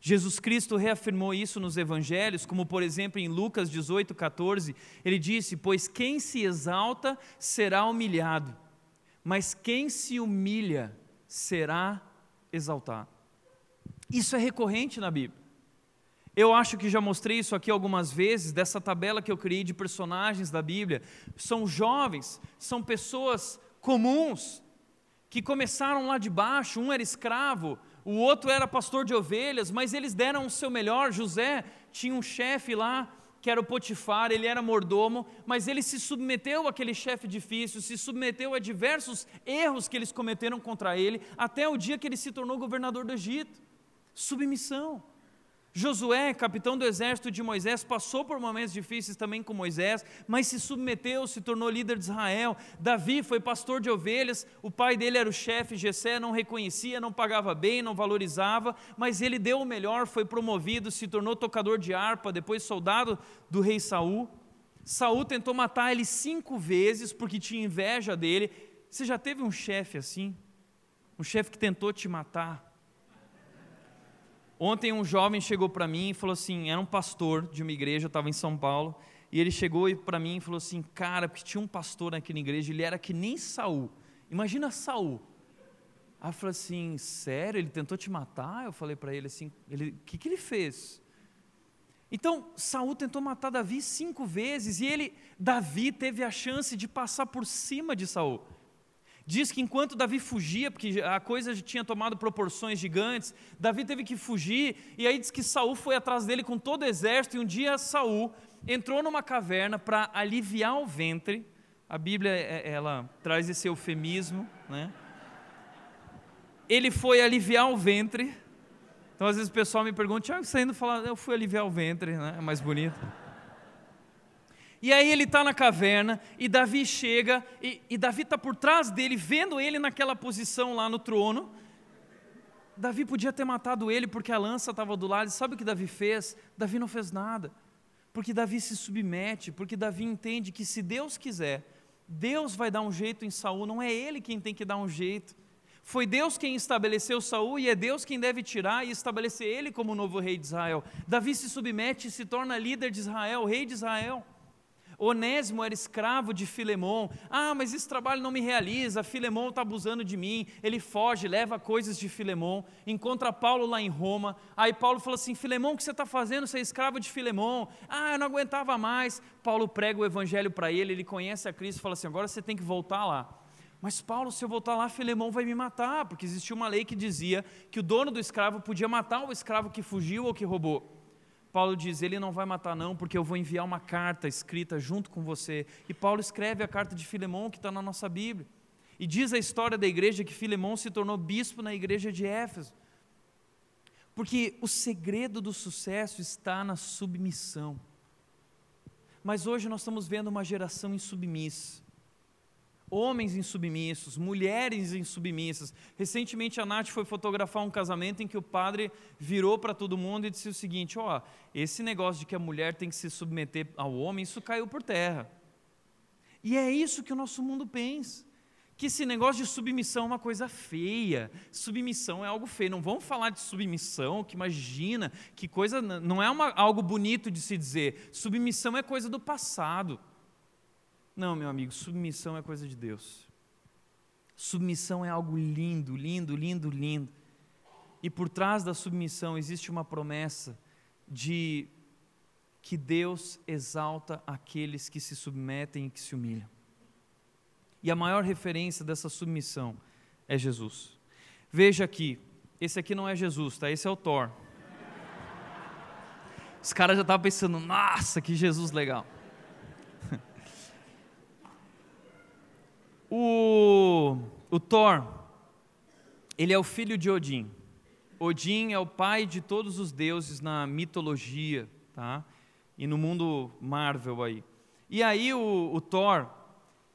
[SPEAKER 1] Jesus Cristo reafirmou isso nos evangelhos, como por exemplo em Lucas 18, 14, ele disse: Pois quem se exalta será humilhado, mas quem se humilha será exaltado. Isso é recorrente na Bíblia. Eu acho que já mostrei isso aqui algumas vezes, dessa tabela que eu criei de personagens da Bíblia. São jovens, são pessoas comuns, que começaram lá de baixo, um era escravo, o outro era pastor de ovelhas, mas eles deram o seu melhor. José tinha um chefe lá, que era o Potifar, ele era mordomo, mas ele se submeteu àquele chefe difícil, se submeteu a diversos erros que eles cometeram contra ele, até o dia que ele se tornou governador do Egito. Submissão. Josué, capitão do exército de Moisés, passou por momentos difíceis também com Moisés, mas se submeteu, se tornou líder de Israel. Davi foi pastor de ovelhas, o pai dele era o chefe, Jessé não reconhecia, não pagava bem, não valorizava, mas ele deu o melhor, foi promovido, se tornou tocador de harpa, depois soldado do rei Saul. Saul tentou matar ele cinco vezes porque tinha inveja dele. Você já teve um chefe assim? Um chefe que tentou te matar? Ontem um jovem chegou para mim e falou assim, era um pastor de uma igreja, eu estava em São Paulo, e ele chegou para mim e falou assim, cara, porque tinha um pastor aqui na igreja, ele era que nem Saul. Imagina Saul. Aí eu falei assim, sério, ele tentou te matar? Eu falei para ele assim, o que, que ele fez? Então, Saul tentou matar Davi cinco vezes, e ele, Davi, teve a chance de passar por cima de Saul. Diz que enquanto Davi fugia, porque a coisa tinha tomado proporções gigantes, Davi teve que fugir, e aí diz que Saul foi atrás dele com todo o exército, e um dia Saul entrou numa caverna para aliviar o ventre. A Bíblia é, ela traz esse eufemismo, né? Ele foi aliviar o ventre. Então às vezes o pessoal me pergunta, Tiago, você ainda fala, eu fui aliviar o ventre, né? É mais bonito. E aí ele está na caverna e Davi chega e, e Davi está por trás dele, vendo ele naquela posição lá no trono. Davi podia ter matado ele porque a lança estava do lado. E sabe o que Davi fez? Davi não fez nada. Porque Davi se submete, porque Davi entende que se Deus quiser, Deus vai dar um jeito em Saul, não é ele quem tem que dar um jeito. Foi Deus quem estabeleceu Saul e é Deus quem deve tirar e estabelecer ele como novo rei de Israel. Davi se submete e se torna líder de Israel, rei de Israel. Onésimo era escravo de Filemão. Ah, mas esse trabalho não me realiza, Filemão está abusando de mim. Ele foge, leva coisas de Filemão, encontra Paulo lá em Roma. Aí Paulo fala assim: Filemão, o que você está fazendo? Você é escravo de Filemão. Ah, eu não aguentava mais. Paulo prega o evangelho para ele, ele conhece a Cristo e fala assim: agora você tem que voltar lá. Mas Paulo, se eu voltar lá, Filemão vai me matar, porque existia uma lei que dizia que o dono do escravo podia matar o escravo que fugiu ou que roubou. Paulo diz: Ele não vai matar, não, porque eu vou enviar uma carta escrita junto com você. E Paulo escreve a carta de Filemão, que está na nossa Bíblia. E diz a história da igreja que Filemão se tornou bispo na igreja de Éfeso. Porque o segredo do sucesso está na submissão. Mas hoje nós estamos vendo uma geração insubmissa homens insubmissos, mulheres insubmissas. Recentemente a Nath foi fotografar um casamento em que o padre virou para todo mundo e disse o seguinte: ó, esse negócio de que a mulher tem que se submeter ao homem, isso caiu por terra. E é isso que o nosso mundo pensa. Que esse negócio de submissão é uma coisa feia, submissão é algo feio. Não vamos falar de submissão, que imagina, que coisa, não é uma, algo bonito de se dizer. Submissão é coisa do passado. Não, meu amigo, submissão é coisa de Deus. Submissão é algo lindo, lindo, lindo, lindo. E por trás da submissão existe uma promessa de que Deus exalta aqueles que se submetem e que se humilham. E a maior referência dessa submissão é Jesus. Veja aqui, esse aqui não é Jesus, tá? Esse é o Thor. Os caras já estavam pensando, nossa, que Jesus legal. O, o Thor, ele é o filho de Odin. Odin é o pai de todos os deuses na mitologia, tá? E no mundo Marvel aí. E aí o, o Thor,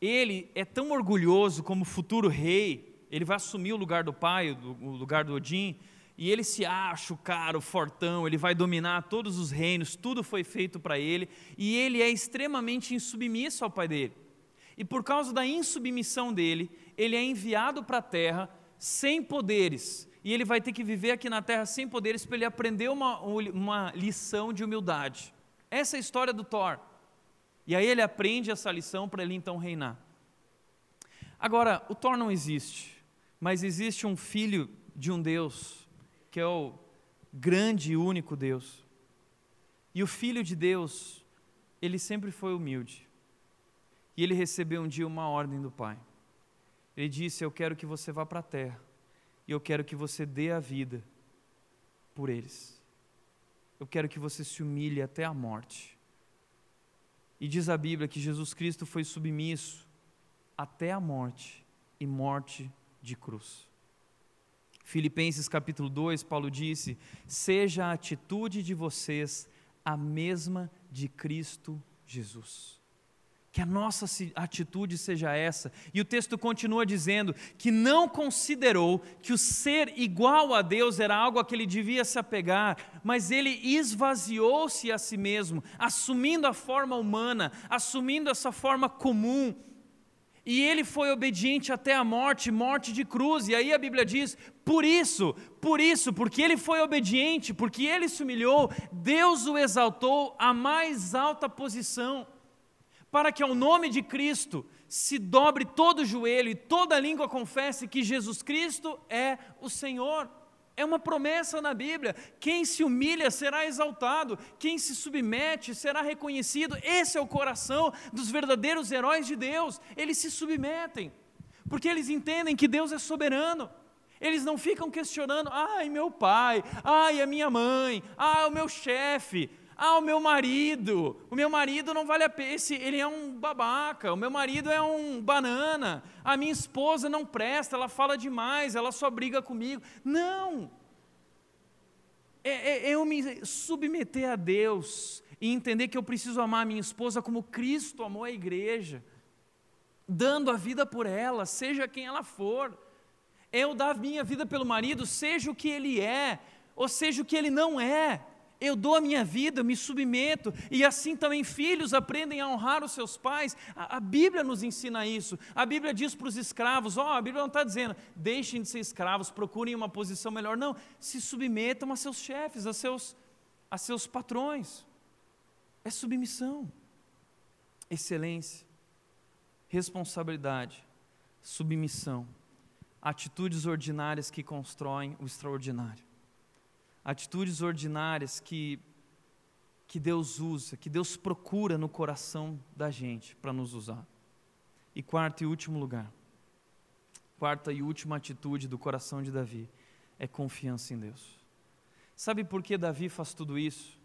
[SPEAKER 1] ele é tão orgulhoso como futuro rei, ele vai assumir o lugar do pai, o lugar do Odin, e ele se acha o cara, o fortão, ele vai dominar todos os reinos, tudo foi feito para ele, e ele é extremamente insubmisso ao pai dele. E por causa da insubmissão dele, ele é enviado para a terra sem poderes. E ele vai ter que viver aqui na terra sem poderes para ele aprender uma, uma lição de humildade. Essa é a história do Thor. E aí ele aprende essa lição para ele então reinar. Agora, o Thor não existe, mas existe um filho de um Deus, que é o grande e único Deus. E o filho de Deus, ele sempre foi humilde. E ele recebeu um dia uma ordem do pai. Ele disse: Eu quero que você vá para a terra, e eu quero que você dê a vida por eles. Eu quero que você se humilhe até a morte. E diz a Bíblia que Jesus Cristo foi submisso até a morte e morte de cruz. Filipenses capítulo 2, Paulo disse: Seja a atitude de vocês a mesma de Cristo Jesus. Que a nossa atitude seja essa. E o texto continua dizendo que não considerou que o ser igual a Deus era algo a que ele devia se apegar, mas ele esvaziou-se a si mesmo, assumindo a forma humana, assumindo essa forma comum. E ele foi obediente até a morte, morte de cruz. E aí a Bíblia diz: por isso, por isso, porque ele foi obediente, porque ele se humilhou, Deus o exaltou à mais alta posição para que ao nome de Cristo se dobre todo joelho e toda língua confesse que Jesus Cristo é o Senhor. É uma promessa na Bíblia. Quem se humilha será exaltado, quem se submete será reconhecido. Esse é o coração dos verdadeiros heróis de Deus. Eles se submetem, porque eles entendem que Deus é soberano. Eles não ficam questionando, ai, meu pai, ai, a minha mãe, ai, o meu chefe, ah, o meu marido, o meu marido não vale a pena, ele é um babaca, o meu marido é um banana, a minha esposa não presta, ela fala demais, ela só briga comigo. Não! É, é, é eu me submeter a Deus e entender que eu preciso amar a minha esposa como Cristo amou a igreja, dando a vida por ela, seja quem ela for. Eu dar a minha vida pelo marido, seja o que ele é, ou seja o que ele não é eu dou a minha vida, eu me submeto, e assim também filhos aprendem a honrar os seus pais. A, a Bíblia nos ensina isso. A Bíblia diz para os escravos: ó, oh, a Bíblia não está dizendo, deixem de ser escravos, procurem uma posição melhor. Não, se submetam a seus chefes, a seus, a seus patrões. É submissão, excelência, responsabilidade, submissão, atitudes ordinárias que constroem o extraordinário atitudes ordinárias que, que Deus usa, que Deus procura no coração da gente para nos usar. E quarto e último lugar, quarta e última atitude do coração de Davi é confiança em Deus. Sabe por que Davi faz tudo isso?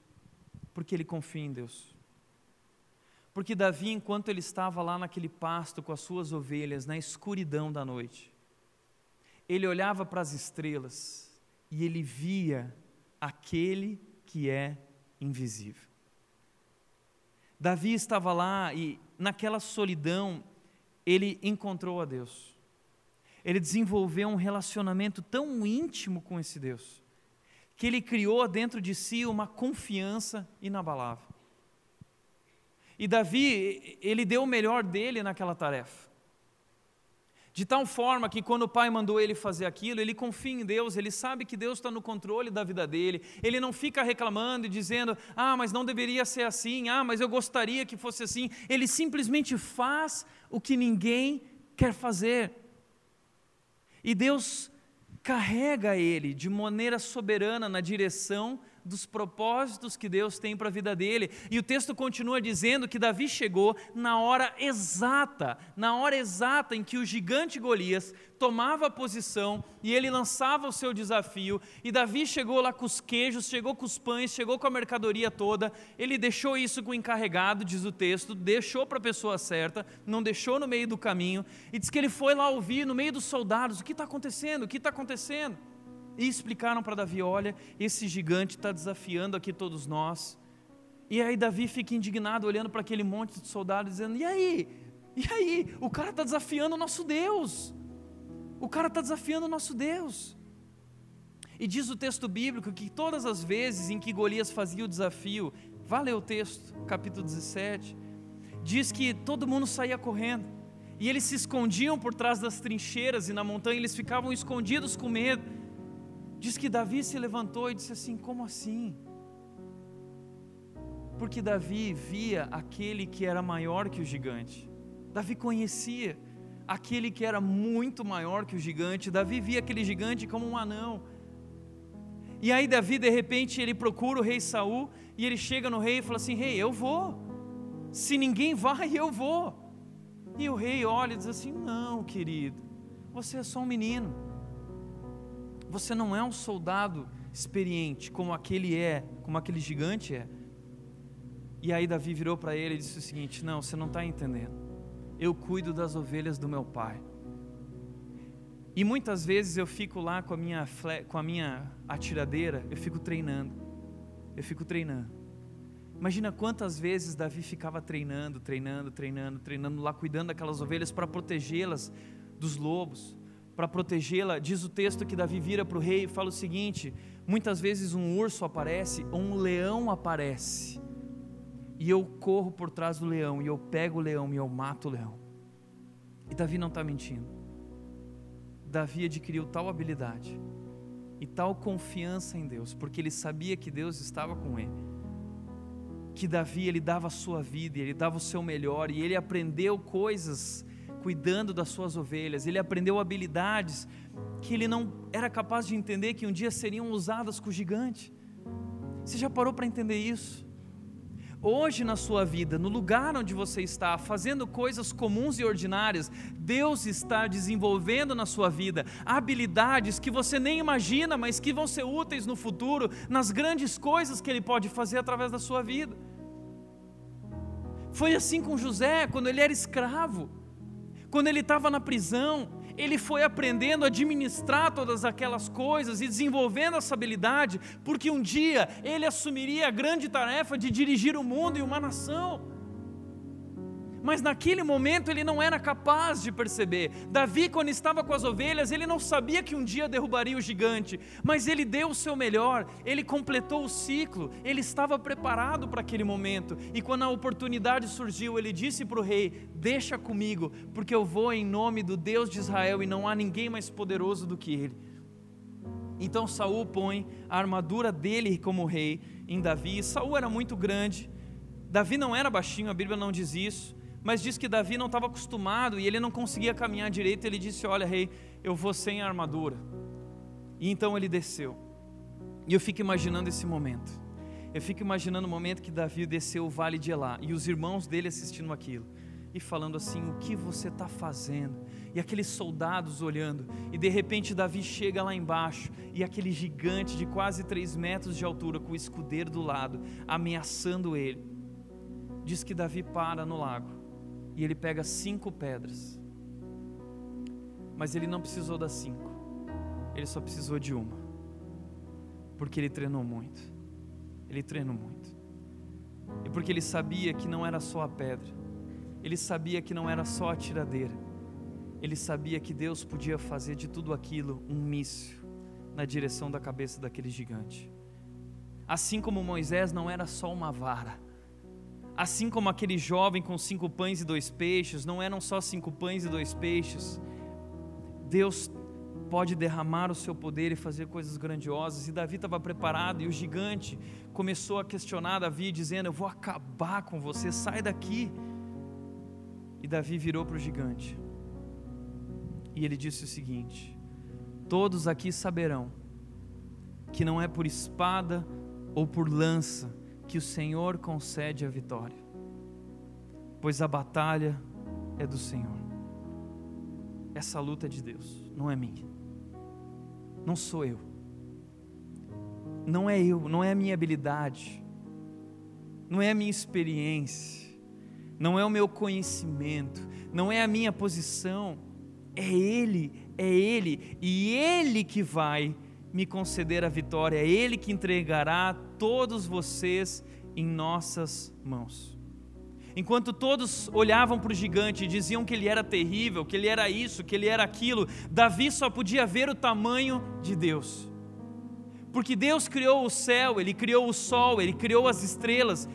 [SPEAKER 1] Porque ele confia em Deus. Porque Davi, enquanto ele estava lá naquele pasto com as suas ovelhas, na escuridão da noite, ele olhava para as estrelas e ele via aquele que é invisível. Davi estava lá e, naquela solidão, ele encontrou a Deus. Ele desenvolveu um relacionamento tão íntimo com esse Deus, que ele criou dentro de si uma confiança inabalável. E Davi, ele deu o melhor dele naquela tarefa. De tal forma que quando o pai mandou ele fazer aquilo, ele confia em Deus, ele sabe que Deus está no controle da vida dele, ele não fica reclamando e dizendo, ah, mas não deveria ser assim, ah, mas eu gostaria que fosse assim. Ele simplesmente faz o que ninguém quer fazer. E Deus carrega ele de maneira soberana na direção dos propósitos que Deus tem para a vida dele. E o texto continua dizendo que Davi chegou na hora exata, na hora exata em que o gigante Golias tomava a posição e ele lançava o seu desafio. E Davi chegou lá com os queijos, chegou com os pães, chegou com a mercadoria toda. Ele deixou isso com o encarregado, diz o texto, deixou para a pessoa certa, não deixou no meio do caminho. E diz que ele foi lá ouvir no meio dos soldados: o que está acontecendo? O que está acontecendo? E explicaram para Davi: olha, esse gigante está desafiando aqui todos nós. E aí Davi fica indignado olhando para aquele monte de soldados, dizendo: e aí? E aí? O cara está desafiando o nosso Deus. O cara está desafiando o nosso Deus. E diz o texto bíblico que todas as vezes em que Golias fazia o desafio, vá ler o texto, capítulo 17, diz que todo mundo saía correndo. E eles se escondiam por trás das trincheiras e na montanha eles ficavam escondidos com medo. Diz que Davi se levantou e disse assim: Como assim? Porque Davi via aquele que era maior que o gigante. Davi conhecia aquele que era muito maior que o gigante. Davi via aquele gigante como um anão. E aí Davi de repente ele procura o rei Saul e ele chega no rei e fala assim: "Rei, eu vou. Se ninguém vai, eu vou." E o rei olha e diz assim: "Não, querido. Você é só um menino. Você não é um soldado experiente como aquele é, como aquele gigante é. E aí Davi virou para ele e disse o seguinte: Não, você não está entendendo. Eu cuido das ovelhas do meu pai. E muitas vezes eu fico lá com a minha, com a minha atiradeira, eu fico treinando. Eu fico treinando. Imagina quantas vezes Davi ficava treinando, treinando, treinando, treinando lá, cuidando daquelas ovelhas para protegê-las dos lobos para protegê-la, diz o texto que Davi vira para o rei e fala o seguinte: muitas vezes um urso aparece ou um leão aparece, e eu corro por trás do leão, e eu pego o leão e eu mato o leão. E Davi não está mentindo. Davi adquiriu tal habilidade e tal confiança em Deus, porque ele sabia que Deus estava com ele. Que Davi ele dava a sua vida, ele dava o seu melhor e ele aprendeu coisas cuidando das suas ovelhas, ele aprendeu habilidades que ele não era capaz de entender que um dia seriam usadas com o gigante. Você já parou para entender isso? Hoje na sua vida, no lugar onde você está, fazendo coisas comuns e ordinárias, Deus está desenvolvendo na sua vida habilidades que você nem imagina, mas que vão ser úteis no futuro, nas grandes coisas que Ele pode fazer através da sua vida. Foi assim com José, quando ele era escravo. Quando ele estava na prisão, ele foi aprendendo a administrar todas aquelas coisas e desenvolvendo essa habilidade, porque um dia ele assumiria a grande tarefa de dirigir o mundo e uma nação mas naquele momento ele não era capaz de perceber. Davi, quando estava com as ovelhas, ele não sabia que um dia derrubaria o gigante, mas ele deu o seu melhor, ele completou o ciclo, ele estava preparado para aquele momento. E quando a oportunidade surgiu, ele disse para o rei: Deixa comigo, porque eu vou em nome do Deus de Israel e não há ninguém mais poderoso do que ele. Então Saul põe a armadura dele como rei em Davi. Saul era muito grande. Davi não era baixinho, a Bíblia não diz isso mas diz que Davi não estava acostumado e ele não conseguia caminhar direito. Ele disse: Olha, rei, eu vou sem armadura. E então ele desceu. E eu fico imaginando esse momento. Eu fico imaginando o momento que Davi desceu o vale de Elá e os irmãos dele assistindo aquilo. e falando assim: O que você está fazendo? E aqueles soldados olhando, e de repente Davi chega lá embaixo, e aquele gigante de quase três metros de altura, com o escudeiro do lado, ameaçando ele. Diz que Davi para no lago, e ele pega cinco pedras, mas ele não precisou das cinco, ele só precisou de uma, porque ele treinou muito. Ele treinou muito. E porque ele sabia que não era só a pedra, ele sabia que não era só a tiradeira, ele sabia que Deus podia fazer de tudo aquilo um míssil na direção da cabeça daquele gigante. Assim como Moisés não era só uma vara, assim como aquele jovem com cinco pães e dois peixes, não eram só cinco pães e dois peixes, Deus pode derramar o seu poder e fazer coisas grandiosas. E Davi estava preparado, e o gigante começou a questionar Davi, dizendo: Eu vou acabar com você, sai daqui. E Davi virou para o gigante, e ele disse o seguinte: Todos aqui saberão que não é por espada ou por lança que o Senhor concede a vitória, pois a batalha é do Senhor. Essa luta é de Deus, não é minha. Não sou eu. Não é eu, não é a minha habilidade, não é a minha experiência, não é o meu conhecimento, não é a minha posição, é Ele, é Ele, e Ele que vai me conceder a vitória, é Ele que entregará todos vocês em nossas mãos. Enquanto todos olhavam para o gigante e diziam que ele era terrível, que ele era isso, que ele era aquilo, Davi só podia ver o tamanho de Deus. Porque Deus criou o céu, ele criou o sol, ele criou as estrelas,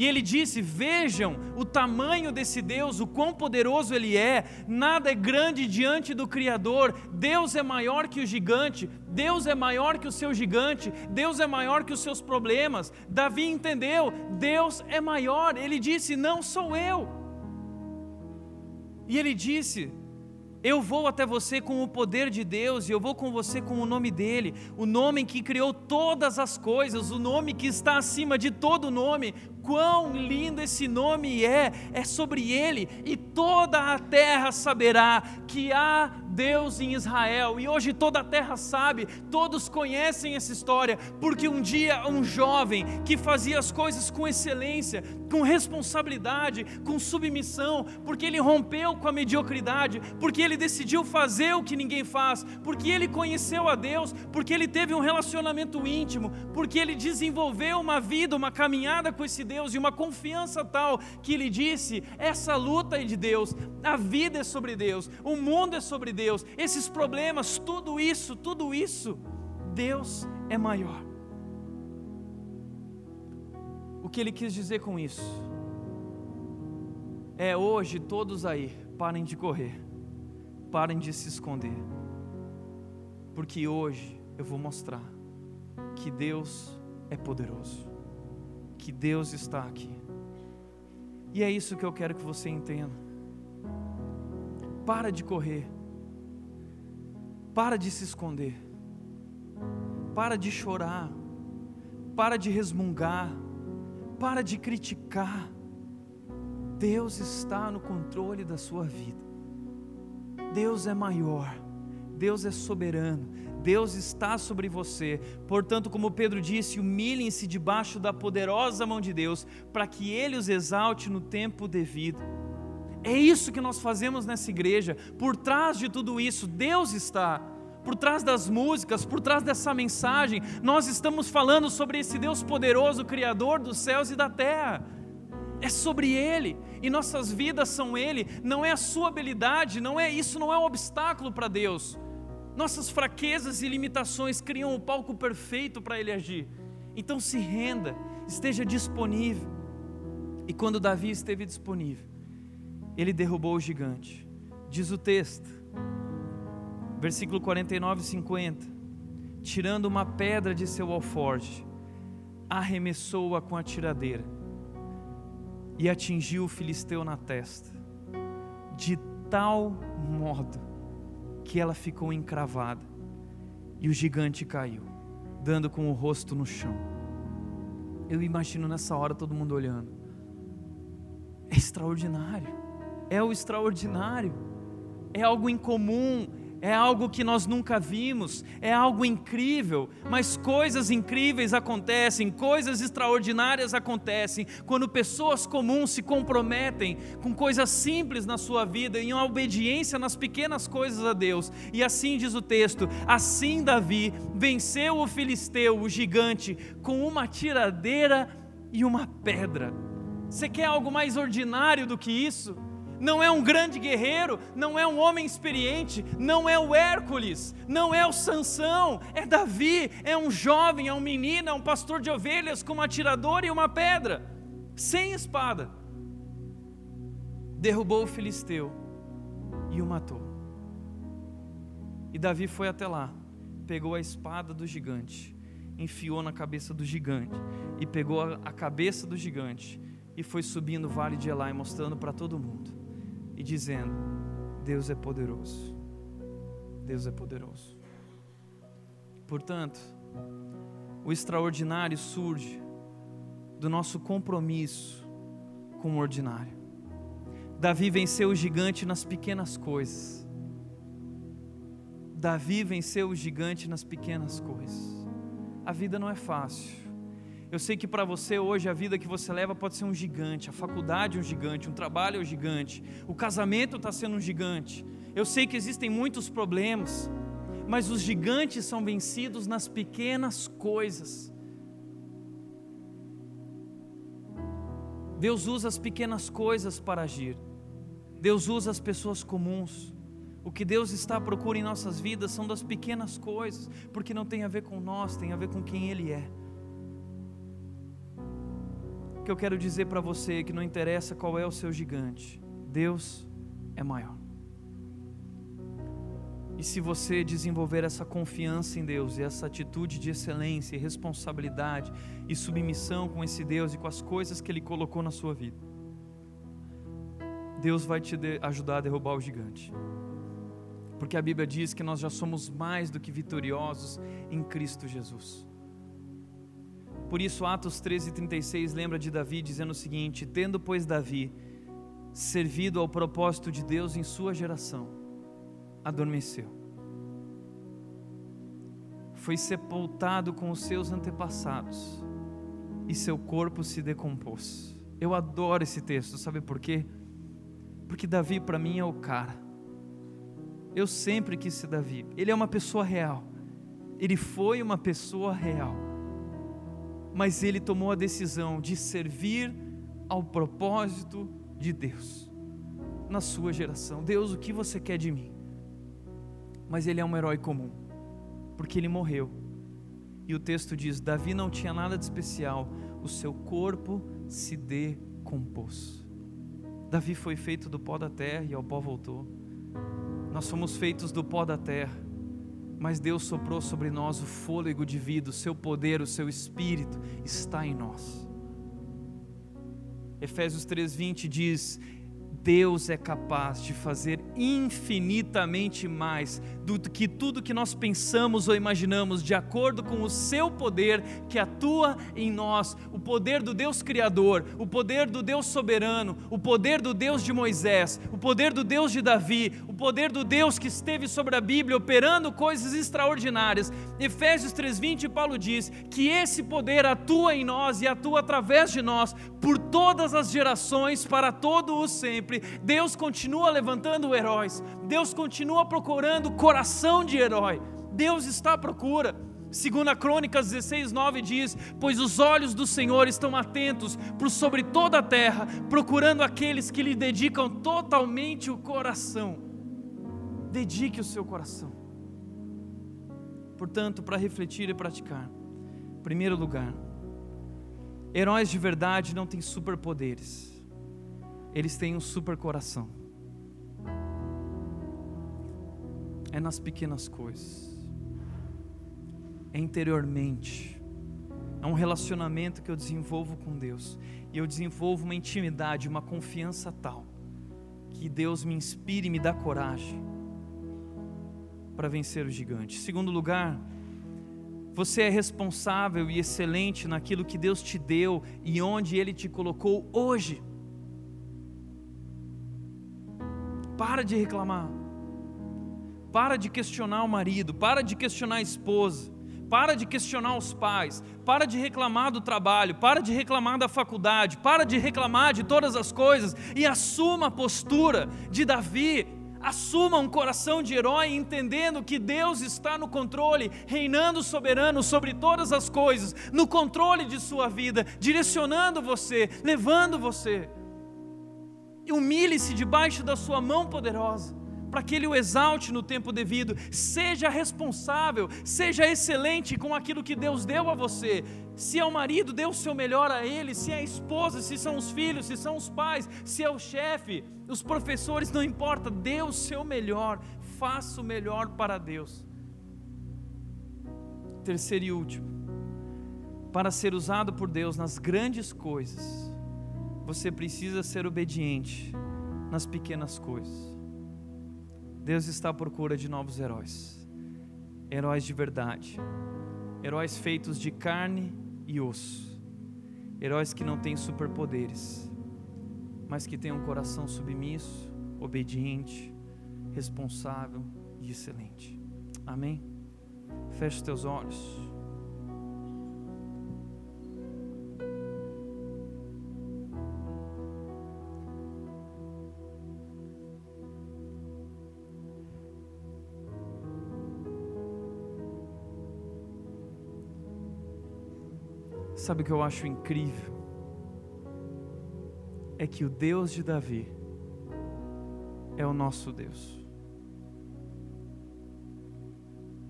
[SPEAKER 1] e ele disse: Vejam o tamanho desse Deus, o quão poderoso ele é, nada é grande diante do Criador. Deus é maior que o gigante, Deus é maior que o seu gigante, Deus é maior que os seus problemas. Davi entendeu: Deus é maior. Ele disse: Não sou eu. E ele disse: eu vou até você com o poder de Deus e eu vou com você com o nome dele, o nome que criou todas as coisas, o nome que está acima de todo nome. Quão lindo esse nome é! É sobre ele e toda a terra saberá que há Deus em Israel. E hoje toda a terra sabe, todos conhecem essa história, porque um dia um jovem que fazia as coisas com excelência, com responsabilidade, com submissão, porque ele rompeu com a mediocridade, porque ele decidiu fazer o que ninguém faz, porque ele conheceu a Deus, porque ele teve um relacionamento íntimo, porque ele desenvolveu uma vida, uma caminhada com esse Deus e uma confiança tal que ele disse: essa luta é de Deus, a vida é sobre Deus, o mundo é sobre Deus, esses problemas, tudo isso, tudo isso, Deus é maior. O que ele quis dizer com isso? É hoje todos aí, parem de correr, parem de se esconder, porque hoje eu vou mostrar que Deus é poderoso, que Deus está aqui. E é isso que eu quero que você entenda. Para de correr. Para de se esconder. Para de chorar. Para de resmungar. Para de criticar. Deus está no controle da sua vida. Deus é maior. Deus é soberano. Deus está sobre você. Portanto, como Pedro disse, humilhem-se debaixo da poderosa mão de Deus, para que Ele os exalte no tempo devido. É isso que nós fazemos nessa igreja. Por trás de tudo isso, Deus está. Por trás das músicas, por trás dessa mensagem, nós estamos falando sobre esse Deus poderoso, Criador dos céus e da terra. É sobre Ele e nossas vidas são Ele. Não é a sua habilidade, não é isso, não é um obstáculo para Deus. Nossas fraquezas e limitações criam o palco perfeito para Ele agir. Então se renda, esteja disponível. E quando Davi esteve disponível, ele derrubou o gigante. Diz o texto, versículo 49 e 50: Tirando uma pedra de seu alforje, arremessou-a com a tiradeira e atingiu o filisteu na testa, de tal modo que ela ficou encravada e o gigante caiu, dando com o rosto no chão. Eu imagino nessa hora todo mundo olhando. É extraordinário. é o extraordinário, é algo incomum, é algo que nós nunca vimos, é algo incrível, mas coisas incríveis acontecem, coisas extraordinárias acontecem quando pessoas comuns se comprometem com coisas simples na sua vida, em obediência nas pequenas coisas a Deus. E assim diz o texto: assim Davi venceu o filisteu, o gigante, com uma tiradeira e uma pedra. Você quer algo mais ordinário do que isso? Não é um grande guerreiro, não é um homem experiente, não é o Hércules, não é o Sansão, é Davi, é um jovem, é um menino, é um pastor de ovelhas com uma atiradora e uma pedra, sem espada. Derrubou o filisteu e o matou. E Davi foi até lá, pegou a espada do gigante, enfiou na cabeça do gigante, e pegou a cabeça do gigante, e foi subindo o vale de Elai, mostrando para todo mundo e dizendo: Deus é poderoso. Deus é poderoso. Portanto, o extraordinário surge do nosso compromisso com o ordinário. Davi venceu o gigante nas pequenas coisas. Davi venceu o gigante nas pequenas coisas. A vida não é fácil. Eu sei que para você hoje a vida que você leva pode ser um gigante, a faculdade é um gigante, um trabalho é um gigante, o casamento está sendo um gigante. Eu sei que existem muitos problemas, mas os gigantes são vencidos nas pequenas coisas. Deus usa as pequenas coisas para agir. Deus usa as pessoas comuns. O que Deus está à procura em nossas vidas são das pequenas coisas, porque não tem a ver com nós, tem a ver com quem Ele é que eu quero dizer para você que não interessa qual é o seu gigante, Deus é maior. E se você desenvolver essa confiança em Deus e essa atitude de excelência e responsabilidade e submissão com esse Deus e com as coisas que Ele colocou na sua vida, Deus vai te ajudar a derrubar o gigante. Porque a Bíblia diz que nós já somos mais do que vitoriosos em Cristo Jesus. Por isso, Atos 13,36 lembra de Davi dizendo o seguinte: Tendo, pois, Davi servido ao propósito de Deus em sua geração, adormeceu. Foi sepultado com os seus antepassados e seu corpo se decompôs. Eu adoro esse texto, sabe por quê? Porque Davi para mim é o cara. Eu sempre quis ser Davi. Ele é uma pessoa real. Ele foi uma pessoa real mas ele tomou a decisão de servir ao propósito de Deus na sua geração. Deus, o que você quer de mim? Mas ele é um herói comum, porque ele morreu. E o texto diz: Davi não tinha nada de especial, o seu corpo se decompôs. Davi foi feito do pó da terra e ao pó voltou. Nós fomos feitos do pó da terra mas Deus soprou sobre nós o fôlego de vida, o seu poder, o seu espírito está em nós. Efésios 3:20 diz: Deus é capaz de fazer infinitamente mais do que tudo que nós pensamos ou imaginamos, de acordo com o seu poder que atua em nós, o poder do Deus Criador, o poder do Deus soberano, o poder do Deus de Moisés, o poder do Deus de Davi, o poder do Deus que esteve sobre a Bíblia operando coisas extraordinárias. Efésios 3:20 Paulo diz que esse poder atua em nós e atua através de nós por todas as gerações para todo o sempre. Deus continua levantando heróis. Deus continua procurando coração de herói. Deus está à procura. Segunda Crônicas 16, 9 diz: Pois os olhos do Senhor estão atentos por sobre toda a terra, procurando aqueles que lhe dedicam totalmente o coração. Dedique o seu coração. Portanto, para refletir e praticar, primeiro lugar, heróis de verdade não têm superpoderes eles têm um super coração. É nas pequenas coisas, é interiormente, é um relacionamento que eu desenvolvo com Deus, e eu desenvolvo uma intimidade, uma confiança tal, que Deus me inspire e me dá coragem para vencer o gigante. Segundo lugar, você é responsável e excelente naquilo que Deus te deu e onde Ele te colocou hoje. Para de reclamar. Para de questionar o marido, para de questionar a esposa, para de questionar os pais, para de reclamar do trabalho, para de reclamar da faculdade, para de reclamar de todas as coisas e assuma a postura de Davi Assuma um coração de herói, entendendo que Deus está no controle, reinando soberano sobre todas as coisas, no controle de sua vida, direcionando você, levando você. Humilhe-se debaixo da sua mão poderosa para que Ele o exalte no tempo devido. Seja responsável, seja excelente com aquilo que Deus deu a você. Se é o marido, dê o seu melhor a ele. Se é a esposa, se são os filhos, se são os pais, se é o chefe, os professores, não importa. Dê o seu melhor. Faça o melhor para Deus. Terceiro e último. Para ser usado por Deus nas grandes coisas, você precisa ser obediente nas pequenas coisas. Deus está à procura de novos heróis, heróis de verdade, heróis feitos de carne e osso, heróis que não têm superpoderes, mas que têm um coração submisso, obediente, responsável e excelente. Amém? Feche os teus olhos. Sabe o que eu acho incrível? É que o Deus de Davi é o nosso Deus.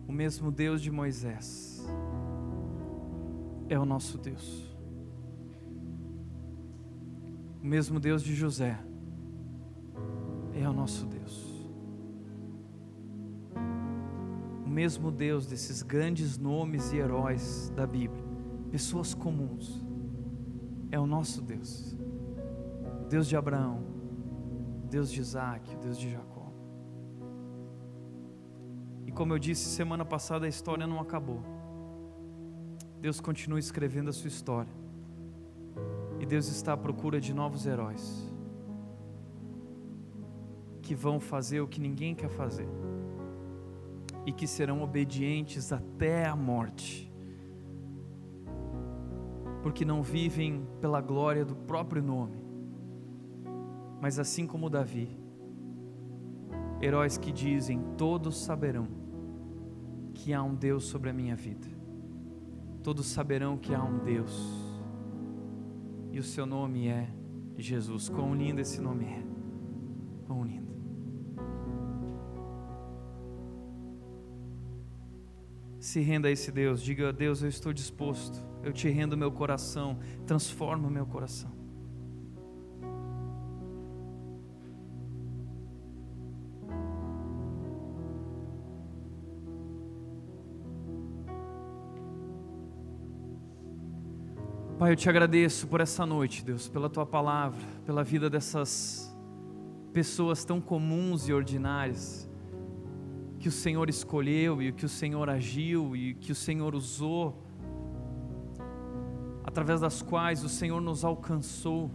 [SPEAKER 1] O mesmo Deus de Moisés é o nosso Deus. O mesmo Deus de José é o nosso Deus. O mesmo Deus desses grandes nomes e heróis da Bíblia pessoas comuns. É o nosso Deus. Deus de Abraão, Deus de Isaac, Deus de Jacó. E como eu disse semana passada, a história não acabou. Deus continua escrevendo a sua história. E Deus está à procura de novos heróis que vão fazer o que ninguém quer fazer e que serão obedientes até a morte porque não vivem pela glória do próprio nome, mas assim como Davi, heróis que dizem: Todos saberão que há um Deus sobre a minha vida, todos saberão que há um Deus, e o seu nome é Jesus. Quão lindo esse nome é, quão lindo. Se renda a esse Deus, diga: Deus, eu estou disposto. Eu te rendo meu coração, transforma meu coração. Pai, eu te agradeço por essa noite, Deus, pela tua palavra, pela vida dessas pessoas tão comuns e ordinárias que o Senhor escolheu e que o Senhor agiu e que o Senhor usou através das quais o Senhor nos alcançou.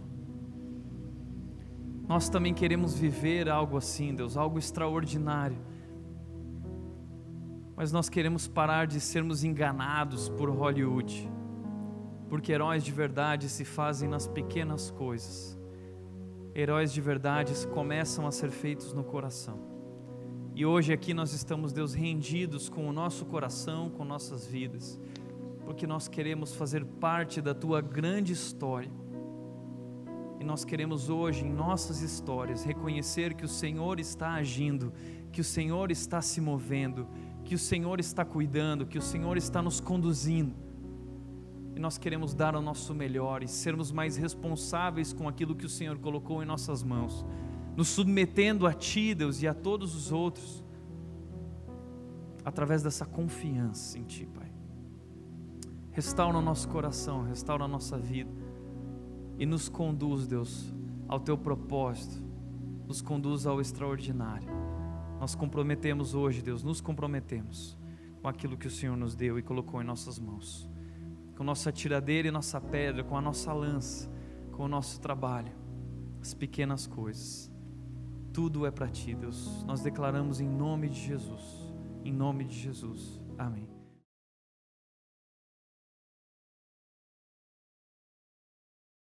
[SPEAKER 1] Nós também queremos viver algo assim, Deus, algo extraordinário. Mas nós queremos parar de sermos enganados por Hollywood, porque heróis de verdade se fazem nas pequenas coisas. Heróis de verdade começam a ser feitos no coração. E hoje aqui nós estamos, Deus, rendidos com o nosso coração, com nossas vidas porque nós queremos fazer parte da tua grande história. E nós queremos hoje, em nossas histórias, reconhecer que o Senhor está agindo, que o Senhor está se movendo, que o Senhor está cuidando, que o Senhor está nos conduzindo. E nós queremos dar o nosso melhor e sermos mais responsáveis com aquilo que o Senhor colocou em nossas mãos, nos submetendo a Ti, Deus, e a todos os outros, através dessa confiança em Ti, Pai. Restaura o nosso coração, restaura a nossa vida e nos conduz, Deus, ao teu propósito, nos conduz ao extraordinário. Nós comprometemos hoje, Deus, nos comprometemos com aquilo que o Senhor nos deu e colocou em nossas mãos, com nossa tiradeira e nossa pedra, com a nossa lança, com o nosso trabalho, as pequenas coisas. Tudo é para ti, Deus. Nós declaramos em nome de Jesus. Em nome de Jesus. Amém.